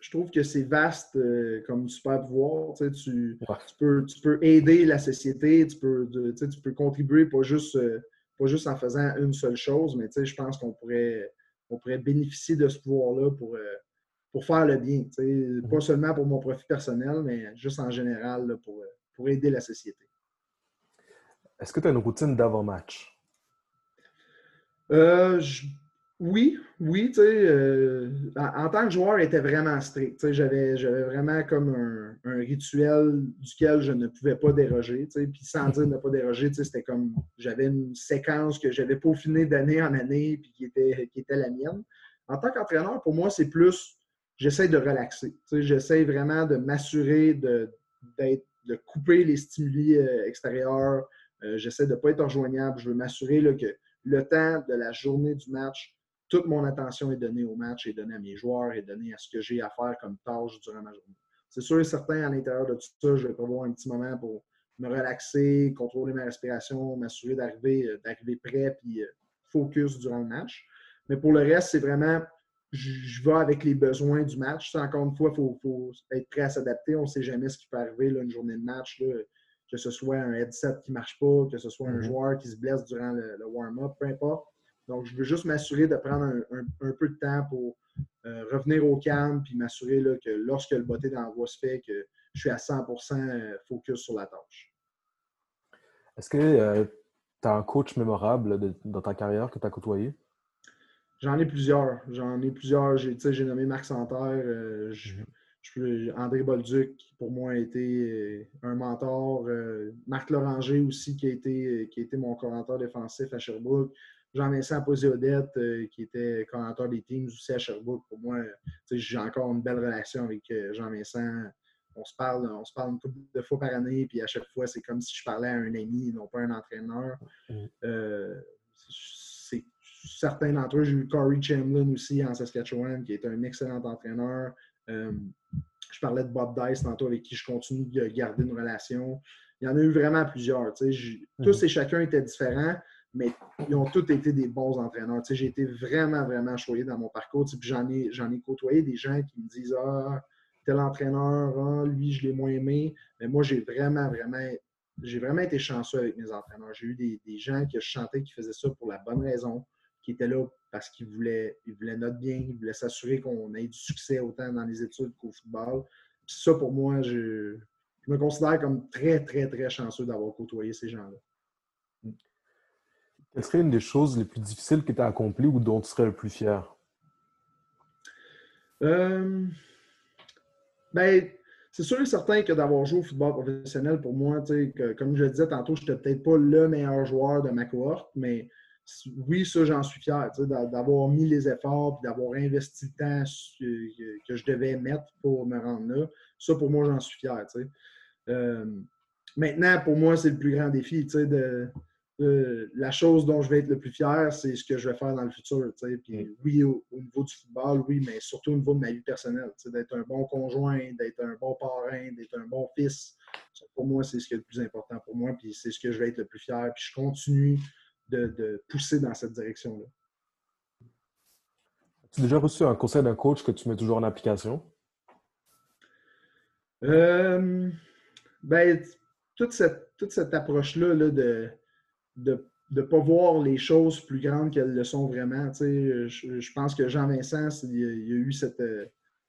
D: je trouve que c'est vaste euh, comme super pouvoir. Tu, tu, peux, tu peux aider la société, tu peux, tu peux contribuer pas juste, euh, pas juste en faisant une seule chose, mais je pense qu'on pourrait, on pourrait bénéficier de ce pouvoir-là pour, pour faire le bien. Mhm. Pas seulement pour mon profit personnel, mais juste en général pour, pour aider la société.
B: Est-ce que tu as une routine d'avant-match?
D: je oui, oui, tu sais, euh, en, tant que joueur, il était vraiment strict. J'avais, vraiment comme un, rituel duquel je ne pouvais pas déroger. Puis sans dire ne pas déroger, c'était comme j'avais une séquence que j'avais peaufinée d'année en année puis qui était, la mienne. En tant qu'entraîneur, pour moi, c'est plus j'essaie de relaxer. J'essaie vraiment de m'assurer de, de couper les stimuli euh, extérieurs. Euh, j'essaie de ne pas être rejoignable. Je veux m'assurer que le temps de la journée du match, toute mon attention est donnée au match, est donnée à mes joueurs, est donnée à ce que j'ai à faire comme tâche durant ma journée. C'est sûr et certain, à l'intérieur de tout ça, je vais prévoir un petit moment pour me relaxer, contrôler ma respiration, m'assurer d'arriver, euh, d'arriver prêt puis euh, focus durant le match. Mais pour le reste, c'est vraiment, je, vais avec les besoins du match. encore une fois, il faut, être prêt à s'adapter. On ne sait jamais ce qui peut arriver là, une journée de match, que ce soit un headset qui ne marche pas, que ce soit un mm-hmm. joueur qui se blesse durant le warm-up, peu importe. Donc, je veux juste m'assurer de prendre un, peu de temps pour euh, revenir au calme puis m'assurer que lorsque le botté d'envoi se fait, que je suis à 100% euh, focus sur la tâche.
B: Est-ce que euh, tu as un coach mémorable dans ta carrière que tu as côtoyé?
D: J'en ai plusieurs. J'en ai plusieurs. J'ai nommé Marc Santerre. Mhm. André Bolduc, qui pour moi a été un mentor. Marc Loranger aussi, qui a été, qui a été mon commentateur défensif à Sherbrooke. Jean-Vincent Posé-Odette, euh, qui était commentateur des teams aussi à Sherbrooke. Pour moi, j'ai encore une belle relation avec euh, Jean-Vincent. On se parle, on se parle une couple de fois par année, puis à chaque fois, c'est comme si je parlais à un ami, non pas un entraîneur. Euh, c'est certains d'entre eux, j'ai eu Corey Chamberlain aussi en Saskatchewan, qui est un excellent entraîneur. je parlais de Bob Dice tantôt, avec qui je continue de garder une relation. Il y en a eu vraiment plusieurs. Mm. Tous et chacun étaient différents mais ils ont tous été des bons entraîneurs. j'ai été vraiment, vraiment choyé dans mon parcours. J'en ai, ai côtoyé des gens qui me disent Ah, tel entraîneur, ah, lui, je l'ai moins aimé. Mais moi, j'ai vraiment, vraiment, j'ai vraiment été chanceux avec mes entraîneurs. J'ai eu des, gens que je chantais qui faisaient ça pour la bonne raison, qui était là parce qu'il voulait, il voulait notre bien, il voulait s'assurer qu'on ait du succès autant dans les études qu'au football. Puis ça, pour moi, je me considère comme très, très, très chanceux d'avoir côtoyé ces gens-là.
B: Quelle serait une des choses les plus difficiles que tu as accomplies ou dont tu serais le plus fier?
D: Euh, ben, c'est sûr et certain que d'avoir joué au football professionnel, pour moi, comme je le disais tantôt, je n'étais peut-être pas le meilleur joueur de ma cohorte, mais oui, ça, j'en suis fier, d'avoir mis les efforts et d'avoir investi le temps que je devais mettre pour me rendre là. Ça, pour moi, j'en suis fier. Euh, maintenant, pour moi, c'est le plus grand défi. De, la chose dont je vais être le plus fier, c'est ce que je vais faire dans le futur. Puis, mm. oui, au, niveau du football, oui, mais surtout au niveau de ma vie personnelle. D'être un bon conjoint, d'être un bon parrain, d'être un bon fils. pour moi, c'est ce qui est le plus important pour moi. Puis c'est ce que je vais être le plus fier. Puis je continue de, pousser dans cette direction-là.
B: As-tu déjà reçu un conseil d'un coach que tu mets toujours en application?
D: Euh, ben, toute cette, toute cette approche-là de ne de, pas voir les choses plus grandes qu'elles le sont vraiment. Je, je, pense que Jean-Vincent, il, y a eu cette,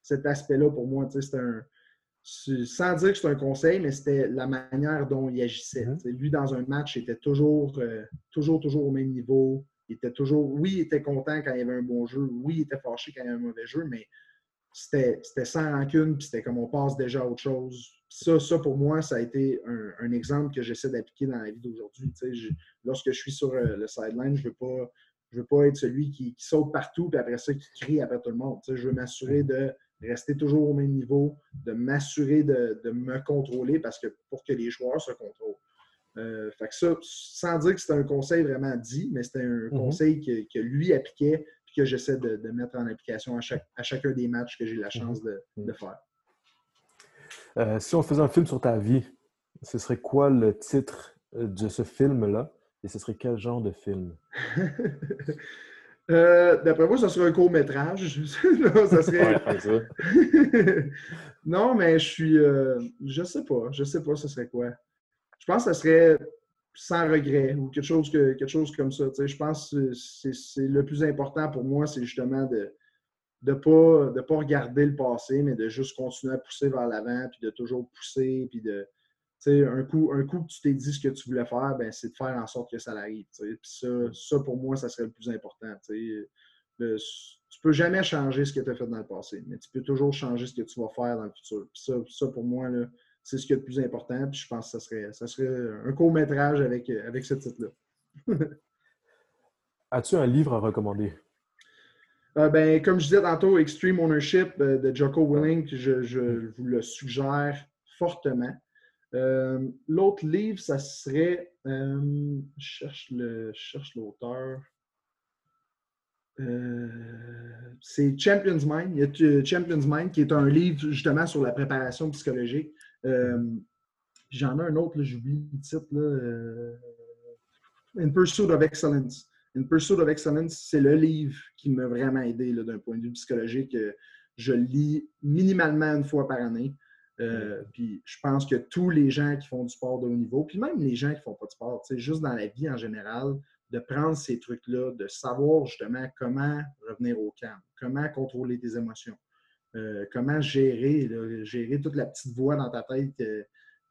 D: cet aspect-là pour moi. C'est un, sans dire que c'est un conseil, mais c'était la manière dont il agissait. Mm-hmm. Lui, dans un match, il était toujours, euh, toujours, toujours au même niveau. Il était toujours, oui, il était content quand il y avait un bon jeu. Oui, il était fâché quand il y avait un mauvais jeu, mais c'était sans rancune, puis c'était comme on passe déjà à autre chose. Ça, ça, pour moi, ça a été un, exemple que j'essaie d'appliquer dans la vie d'aujourd'hui. Lorsque je suis sur euh, le sideline, je ne veux, pas, je veux pas être celui qui, saute partout, puis après ça, qui crie après tout le monde. je veux m'assurer de rester toujours au même niveau, de m'assurer de, me contrôler parce que pour que les joueurs se contrôlent. Euh, fait que ça, sans dire que c'était un conseil vraiment dit, mais c'était un mhm. conseil que, lui appliquait et que j'essaie de, mettre en application à, chaque, à chacun des matchs que j'ai la chance de, mhm. faire.
B: Euh, si on faisait un film sur ta vie, ce serait quoi le titre euh, de ce film-là? Et ce serait quel genre de film?
D: Euh, d'après moi, ça serait un court-métrage. non, ça serait... non, mais je suis. Euh, je sais pas. Je sais pas ce serait quoi. Je pense que ça serait sans regret ou quelque chose, que, quelque chose comme ça. je pense que c'est le plus important pour moi, c'est justement de ne pas, de pas regarder le passé, mais de juste continuer à pousser vers l'avant, puis de toujours pousser, puis de, un coup, un coup que tu t'es dit ce que tu voulais faire, ben, c'est de faire en sorte que ça arrive. ça, ça, pour moi, ça serait le plus important. Tu ne peux jamais changer ce que tu as fait dans le passé, mais tu peux toujours changer ce que tu vas faire dans le futur. ça, ça, pour moi, c'est ce qui est le plus important. Puis je pense que ça serait, ça serait un court-métrage avec, avec ce titre-là.
B: As-tu un livre à recommander?
D: Euh, ben, comme je disais tantôt, Extreme Ownership euh, de Jocko Willing, je, vous le suggère fortement. Euh, l'autre livre, ça serait. Je cherche l'auteur. C'est Champions Mind. Il y a Champions Mind qui est un livre justement sur la préparation psychologique. J'en ai un autre, j'oublie le titre. In Pursuit of Excellence. In Pursuit of Excellence, c'est le livre qui m'a vraiment aidé d'un point de vue psychologique. Je lis minimalement une fois par année. Euh, puis je pense que tous les gens qui font du sport de haut niveau, puis même les gens qui ne font pas de sport, juste dans la vie en général, de prendre ces trucs-là, de savoir justement comment revenir au calme, comment contrôler tes émotions, euh, comment gérer, gérer toute la petite voix dans ta tête euh,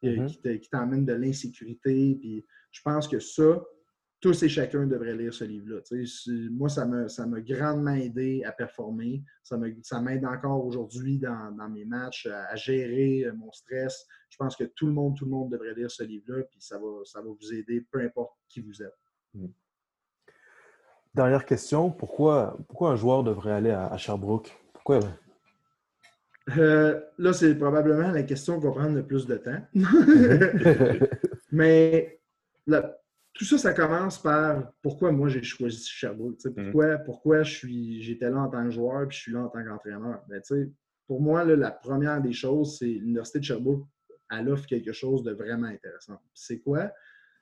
D: mm-hmm. qui t'emmène de l'insécurité. Puis je pense que ça, tous et chacun devraient lire ce livre-là. Moi, ça m'a ça grandement aidé à performer. Ça m'aide encore aujourd'hui dans, mes matchs à, gérer euh, mon stress. Je pense que tout le monde, tout le monde devrait lire ce livre-là, puis ça va, ça va vous aider, peu importe qui vous êtes. Hmm.
B: Dernière question, pourquoi, pourquoi un joueur devrait aller à, Sherbrooke? Pourquoi?
D: Euh, là, c'est probablement la question qui va prendre le plus de temps. Mais tout ça, ça commence par pourquoi moi j'ai choisi Sherbrooke. Mhm. Pourquoi, pourquoi j'étais là en tant que joueur et je suis là en tant qu'entraîneur. Ben, pour moi, la première des choses, c'est l'Université de Sherbrooke, elle offre quelque chose de vraiment intéressant. C'est quoi?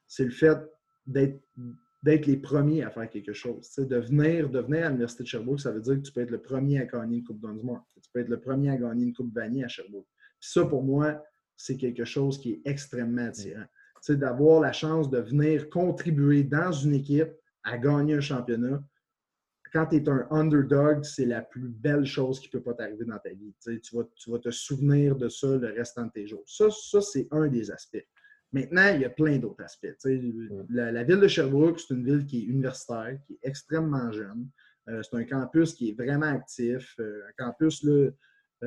D: C'est le fait d'être les premiers à faire quelque chose. De venir, de venir à l'Université de Sherbrooke, ça veut dire que tu peux être le premier à gagner une Coupe Dunsmore. Tu peux être le premier à gagner une Coupe Vanier à Sherbrooke. ça, pour moi, c'est quelque chose qui est extrêmement attirant d'avoir la chance de venir contribuer dans une équipe à gagner un championnat, quand tu es un underdog, c'est la plus belle chose qui ne peut pas t'arriver dans ta vie. Tu, vas, tu vas te souvenir de ça le restant de tes jours. Ça, ça c'est un des aspects. Maintenant, il y a plein d'autres aspects. La, la, ville de Sherbrooke, c'est une ville qui est universitaire, qui est extrêmement jeune. Euh, c'est un campus qui est vraiment actif. Euh, un campus, là,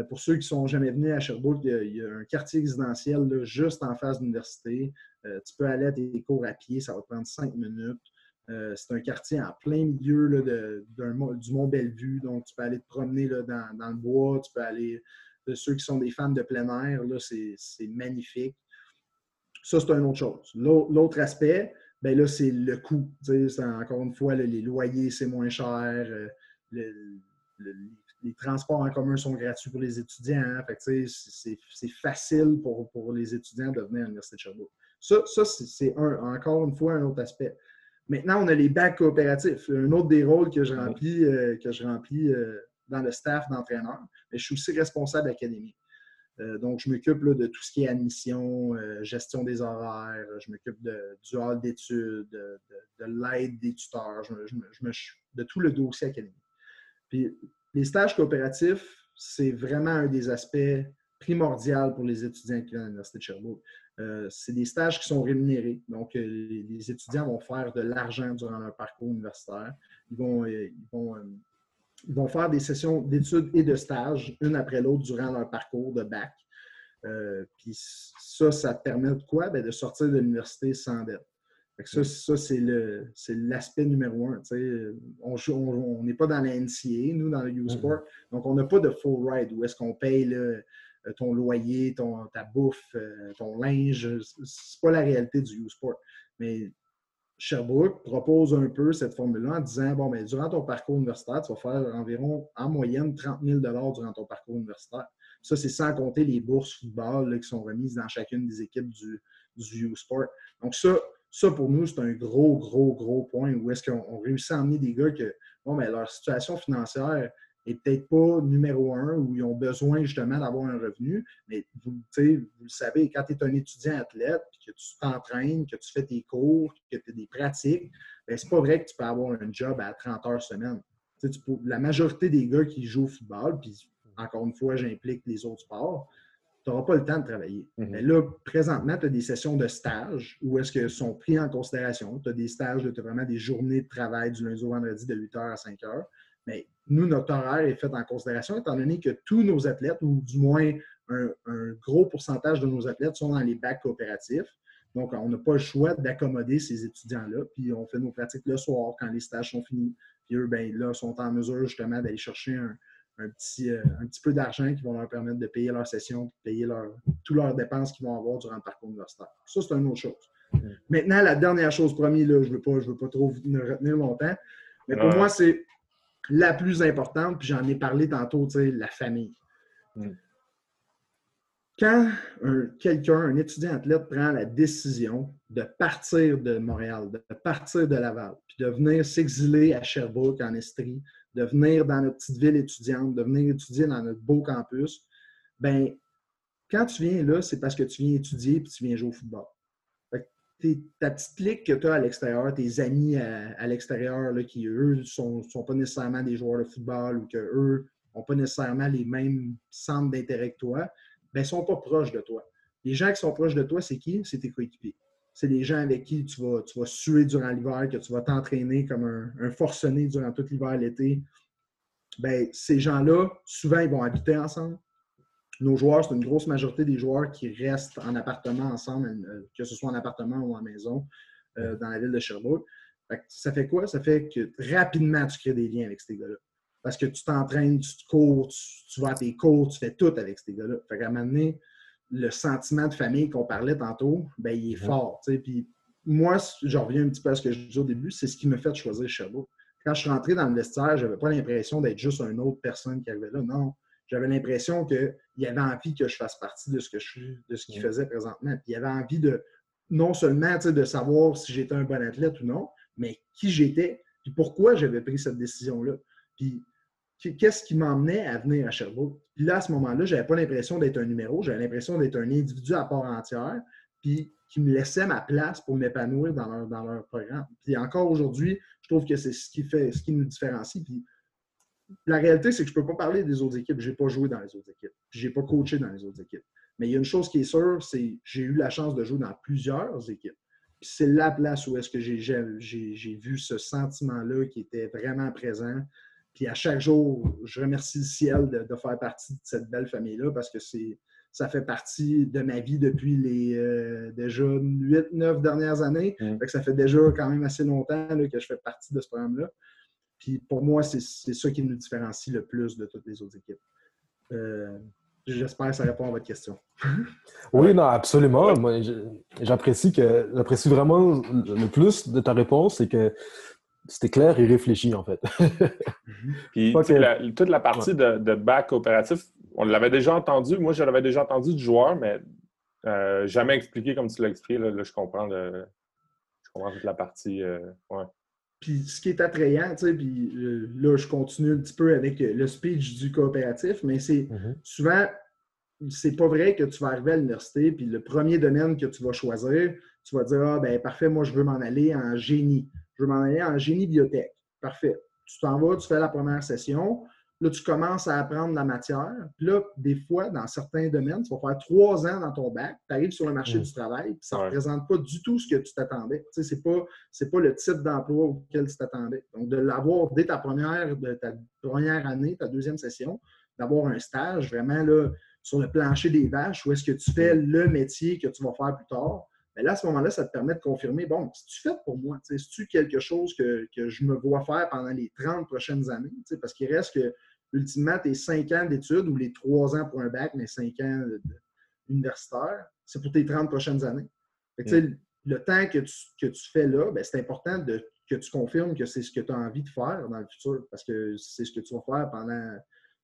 D: pour ceux qui ne sont jamais venus à Sherbrooke, il y a, un quartier résidentiel juste en face de l'université. tu peux aller à tes cours à pied, ça va te prendre cinq minutes. c'est un quartier en plein milieu de, du Mont Bellevue, donc tu peux aller te promener dans, le bois, tu peux aller. De ceux qui sont des fans de plein air, c'est magnifique. Ça, c'est une autre chose. L'autre aspect, ben là, c'est le coût. Encore une fois, les loyers, c'est moins cher. Les transports en commun sont gratuits pour les étudiants. Hein. c'est facile pour, les étudiants de venir à l'Université de Sherbrooke. Ça, ça c'est encore une fois un autre aspect. Maintenant, on a les bacs coopératifs. Un autre des rôles que je remplis, euh, que je remplis euh, dans le staff d'entraîneur, mais je suis aussi responsable académique. Euh, donc, je m'occupe de tout ce qui est admission, euh, gestion des horaires, je m'occupe du hall d'études, de, l'aide des tuteurs, de tout le dossier académique. Les stages coopératifs, c'est vraiment un des aspects primordiaux pour les étudiants qui viennent à l'Université de Sherbrooke. Euh, c'est des stages qui sont rémunérés. Donc, les, étudiants vont faire de l'argent durant leur parcours universitaire. Ils vont, ils vont ils vont faire des sessions d'études et de stages, une après l'autre, durant leur parcours de bac. Euh, puis ça, ça te permet de quoi? Ben, de sortir de l'université sans dette. Ça, ça c'est l'aspect numéro un. On n'est pas dans la NCA, nous, dans le U-Sport. Donc, on n'a pas de full ride où est-ce qu'on paye euh, ton loyer, ton, ta bouffe, euh, ton linge. C'est pas la réalité du U-Sport. Mais Sherbrooke propose un peu cette formule-là en disant bon, ben, durant ton parcours universitaire, tu vas faire environ en moyenne 30 000 durant ton parcours universitaire. Ça, c'est sans compter les bourses football qui sont remises dans chacune des équipes du, du U-Sport. Donc, ça, ça, pour nous, c'est un gros, gros, gros point où est-ce qu'on réussit à emmener des gars que bon, ben, leur situation financière n'est peut-être pas numéro un où ils ont besoin justement d'avoir un revenu. Mais vous, le savez, quand tu es un étudiant athlète, que tu t'entraînes, que tu fais tes cours, que tu as des pratiques, ce c'est pas vrai que tu peux avoir un job à 30 heures semaine. la majorité des gars qui jouent au football, puis encore une fois, j'implique les autres sports, tu n'auras pas le temps de travailler. Mm-hmm. Mais là, présentement, tu as des sessions de stage où est-ce que sont pris en considération. Tu as des stages, tu as vraiment des journées de travail du lundi au vendredi de 8h à 5h. Mais nous, notre horaire est fait en considération, étant donné que tous nos athlètes, ou du moins un, gros pourcentage de nos athlètes, sont dans les bacs coopératifs. Donc, on n'a pas le choix d'accommoder ces étudiants-là. Puis, on fait nos pratiques le soir quand les stages sont finis. Puis, eux, bien, là, sont en mesure justement d'aller chercher un, petit, euh, un petit peu d'argent qui va leur permettre de payer leur session, de payer leur, toutes leurs dépenses qu'ils vont avoir durant le parcours universitaire. Ça, c'est une autre chose. Maintenant, la dernière chose, promis, là, je ne veux, pas, veux pas trop retenir longtemps, mais pour moi, c'est la plus importante, puis j'en ai parlé tantôt, tu sais, la famille. Mm. Quand quelqu'un, un étudiant athlète, prend la décision de partir de Montréal, de partir de Laval, puis de venir s'exiler à Sherbrooke, en Estrie, de venir dans notre petite ville étudiante, de venir étudier dans notre beau campus, ben quand tu viens là, c'est parce que tu viens étudier puis tu viens jouer au football ta petite clique que tu as à l'extérieur, tes amis à, l'extérieur, qui eux ne sont, pas nécessairement des joueurs de football ou qu'eux n'ont pas nécessairement les mêmes centres d'intérêt que toi, ben, ne sont pas proches de toi. Les gens qui sont proches de toi, c'est qui? C'est tes coéquipiers. C'est les gens avec qui tu vas, tu vas suer durant l'hiver, que tu vas t'entraîner comme un, un, forcené durant tout l'hiver, l'été. Ben, ces gens-là, souvent, ils vont habiter ensemble nos joueurs, c'est une grosse majorité des joueurs qui restent en appartement ensemble, euh, que ce soit en appartement ou en maison, euh, dans la ville de Sherbrooke. ça fait quoi? Ça fait que rapidement, tu crées des liens avec ces gars-là. Parce que tu t'entraînes, tu te cours, tu, vas à tes cours, tu fais tout avec ces gars-là. Fait qu'à un moment donné, le sentiment de famille qu'on parlait tantôt, ben, il est fort. Puis moi, je reviens un petit peu à ce que je disais au début, c'est ce qui me fait choisir Sherbrooke. Quand je suis rentré dans le vestiaire, je n'avais pas l'impression d'être juste une autre personne qui arrivait là. Non, j'avais l'impression qu'il avait envie que je fasse partie de ce que je de ce qu'il faisait présentement. Puis il avait envie de non seulement de savoir si j'étais un bon athlète ou non, mais qui j'étais, puis pourquoi j'avais pris cette décision-là. Puis qu'est-ce qui m'emmenait à venir à Sherbrooke? Puis là, à ce moment-là, je n'avais pas l'impression d'être un numéro, j'avais l'impression d'être un individu à part entière, puis qui me laissait ma place pour m'épanouir dans leur, dans leur programme. Puis encore aujourd'hui, je trouve que c'est ce qui fait, ce qui nous différencie. Puis, la réalité, c'est que je peux pas parler des autres équipes. Je n'ai pas joué dans les autres équipes. Je n'ai pas coaché dans les autres équipes. Mais il y a une chose qui est sûre, c'est que j'ai eu la chance de jouer dans plusieurs équipes. c'est la place où est-ce que j'ai vu ce sentiment-là qui était vraiment présent. Puis à chaque jour, je remercie le ciel de, faire partie de cette belle famille-là parce que c'est ça fait partie de ma vie depuis les euh, déjà 8-9 dernières années. Mm. ça fait déjà quand même assez longtemps que je fais partie de ce programme-là. Puis pour moi, c'est ça qui nous différencie le plus de toutes les autres équipes. Euh, j'espère que ça répond à votre question.
B: oui, non, absolument. Moi, j'apprécie que j'apprécie vraiment le plus de ta réponse, c'est que c'était clair et réfléchi, en fait.
C: Puis, toute la partie de, de, bac coopératif, on l'avait déjà entendu. Moi, je l'avais déjà entendu du joueur, mais euh, jamais expliqué comme tu l'as expliqué. Là, je comprends le, je comprends toute la partie. Euh,
D: puis ce qui est attrayant, tu sais, puis euh, là, je continue un petit peu avec le speech du coopératif, mais c'est mm-hmm. souvent, c'est pas vrai que tu vas arriver à l'université, puis le premier domaine que tu vas choisir, tu vas dire, ah, ben parfait, moi, je veux m'en aller en génie. Je veux m'en aller en génie biotech. Parfait. Tu t'en vas, tu fais la première session. Là, tu commences à apprendre la matière. Puis là, des fois, dans certains domaines, tu vas faire trois ans dans ton bac, tu arrives sur le marché du travail, puis ça ne représente pas du tout ce que tu t'attendais. Tu sais, ce n'est pas, pas le type d'emploi auquel tu t'attendais. Donc, de l'avoir dès ta première, de ta première année, ta deuxième session, d'avoir un stage vraiment là, sur le plancher des vaches, où est-ce que tu fais le métier que tu vas faire plus tard, mais là, à ce moment-là, ça te permet de confirmer, bon, si tu fais pour moi, si tu quelque chose que, je me vois faire pendant les 30 prochaines années, parce qu'il reste que, ultimement, tes 5 ans d'études ou les 3 ans pour un bac, mais 5 ans universitaire, c'est pour tes 30 prochaines années. Mm. Le temps que tu, fais là, ben, c'est important de, que tu confirmes que c'est ce que tu as envie de faire dans le futur, parce que c'est ce que tu vas faire pendant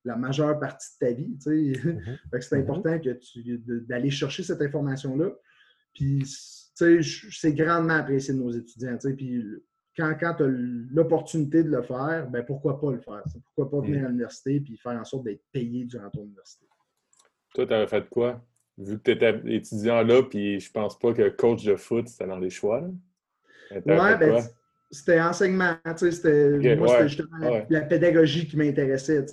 D: la majeure partie de ta vie. Mm-hmm. c'est mm-hmm. important que tu d'aller chercher cette information-là. Puis, tu sais, c'est grandement apprécié de nos étudiants. Puis, quand, quand tu as l'opportunité de le faire, ben pourquoi pas le faire? Pourquoi pas venir mm. à l'université et faire en sorte d'être payé durant ton université?
C: Toi, tu avais fait quoi? Vu que tu étais étudiant là, puis je pense pas que coach de foot, c'était dans les choix.
D: Ouais, ben, c'était enseignement, c'était moi, c'était justement la, pédagogie qui m'intéressait,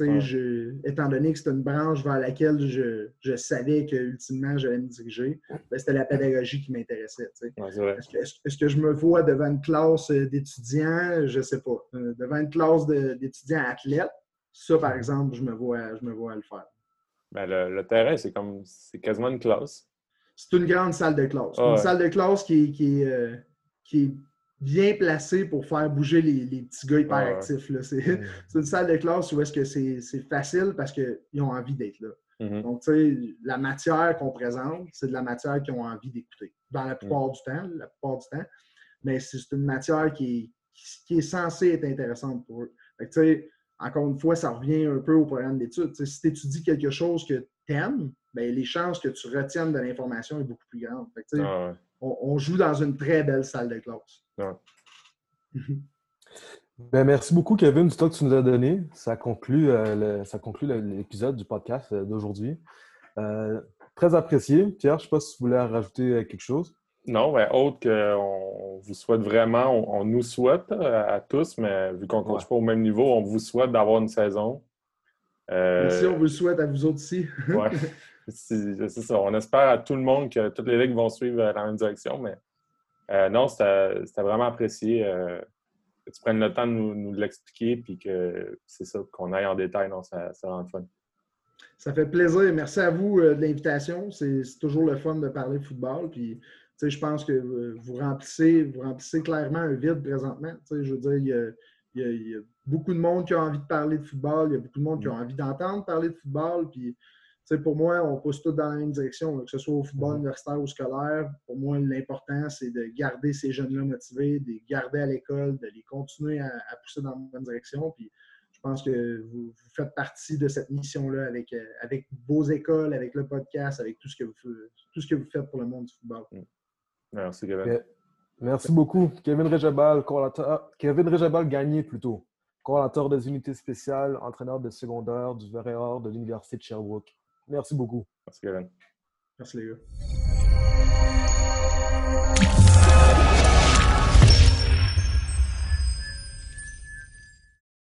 D: étant donné que c'était une branche vers laquelle je, je savais que ultimement j'allais me diriger, ben, c'était la pédagogie qui m'intéressait. est-ce, que, je me vois devant une classe euh, d'étudiants, je ne sais pas, euh, devant une classe d'étudiants athlètes, ça par exemple, je me vois, je me vois le faire.
C: Ben, le, terrain, c'est comme c'est quasiment une classe.
D: C'est une grande salle de classe. une salle de classe qui, qui, euh, qui est bien placé pour faire bouger les, petits gars hyperactifs. Mm. C'est une salle de classe où est-ce que c'est facile parce qu'ils ont envie d'être là. Mm-hmm. Donc, tu sais, la matière qu'on présente, c'est de la matière qu'ils ont envie d'écouter. Dans la plupart mm. du temps, la plupart du temps. Mais c'est une matière qui est, qui est censée être intéressante pour eux. tu sais, encore une fois, ça revient un peu au programme d'études. Si tu étudies quelque chose que tu aimes, ben, les chances que tu retiennes de l'information est beaucoup plus grande. Ah on, joue dans une très belle salle de classe.
B: Ben, merci beaucoup, Kevin, du temps que tu nous as donné. Ça conclut, euh, l'épisode du podcast euh, d'aujourd'hui. Euh, très apprécié. Pierre, je ne sais pas si tu voulais rajouter quelque chose.
C: Non, mais autre qu'on vous souhaite vraiment, on, nous souhaite à, tous, mais vu qu'on ne coach pas au même niveau, on vous souhaite d'avoir une saison.
D: Merci, on vous le souhaite à vous autres aussi.
C: ouais. C'est ça. On espère à tout le monde que toutes les ligues vont suivre dans la même direction, mais euh, non, c'était vraiment apprécié euh, que tu prennes le temps de nous, l'expliquer puis que c'est ça, qu'on aille en détail. Non, ça, ça rend fun.
D: Ça fait plaisir. Merci à vous euh, de l'invitation. C'est toujours le fun de parler de football. Puis, je pense que vous remplissez, vous remplissez clairement un vide présentement. Je veux dire, il y, a, beaucoup de monde qui a envie de parler de football. Il y a beaucoup de monde qui a mm. envie d'entendre parler de football. Puis, pour moi, on pousse tous dans la même direction, que ce soit au football mhm. universitaire ou scolaire. Pour moi, l'important, c'est de garder ces jeunes-là motivés, de les garder à l'école, de les continuer à, pousser dans la bonne direction. Puis, je pense que vous, faites partie de cette mission-là avec, euh, avec vos écoles, avec le podcast, avec tout ce que vous, tout ce que vous faites pour le monde du football. Mm.
C: Merci, Kevin.
B: Merci beaucoup. Kevin Rejabal, Kevin Rejabal gagné plutôt. Coordinateur des unités spéciales, entraîneur de secondaire du Verre de l'Université de Sherbrooke. Merci beaucoup.
C: Merci, Kevin.
D: Merci, les gars.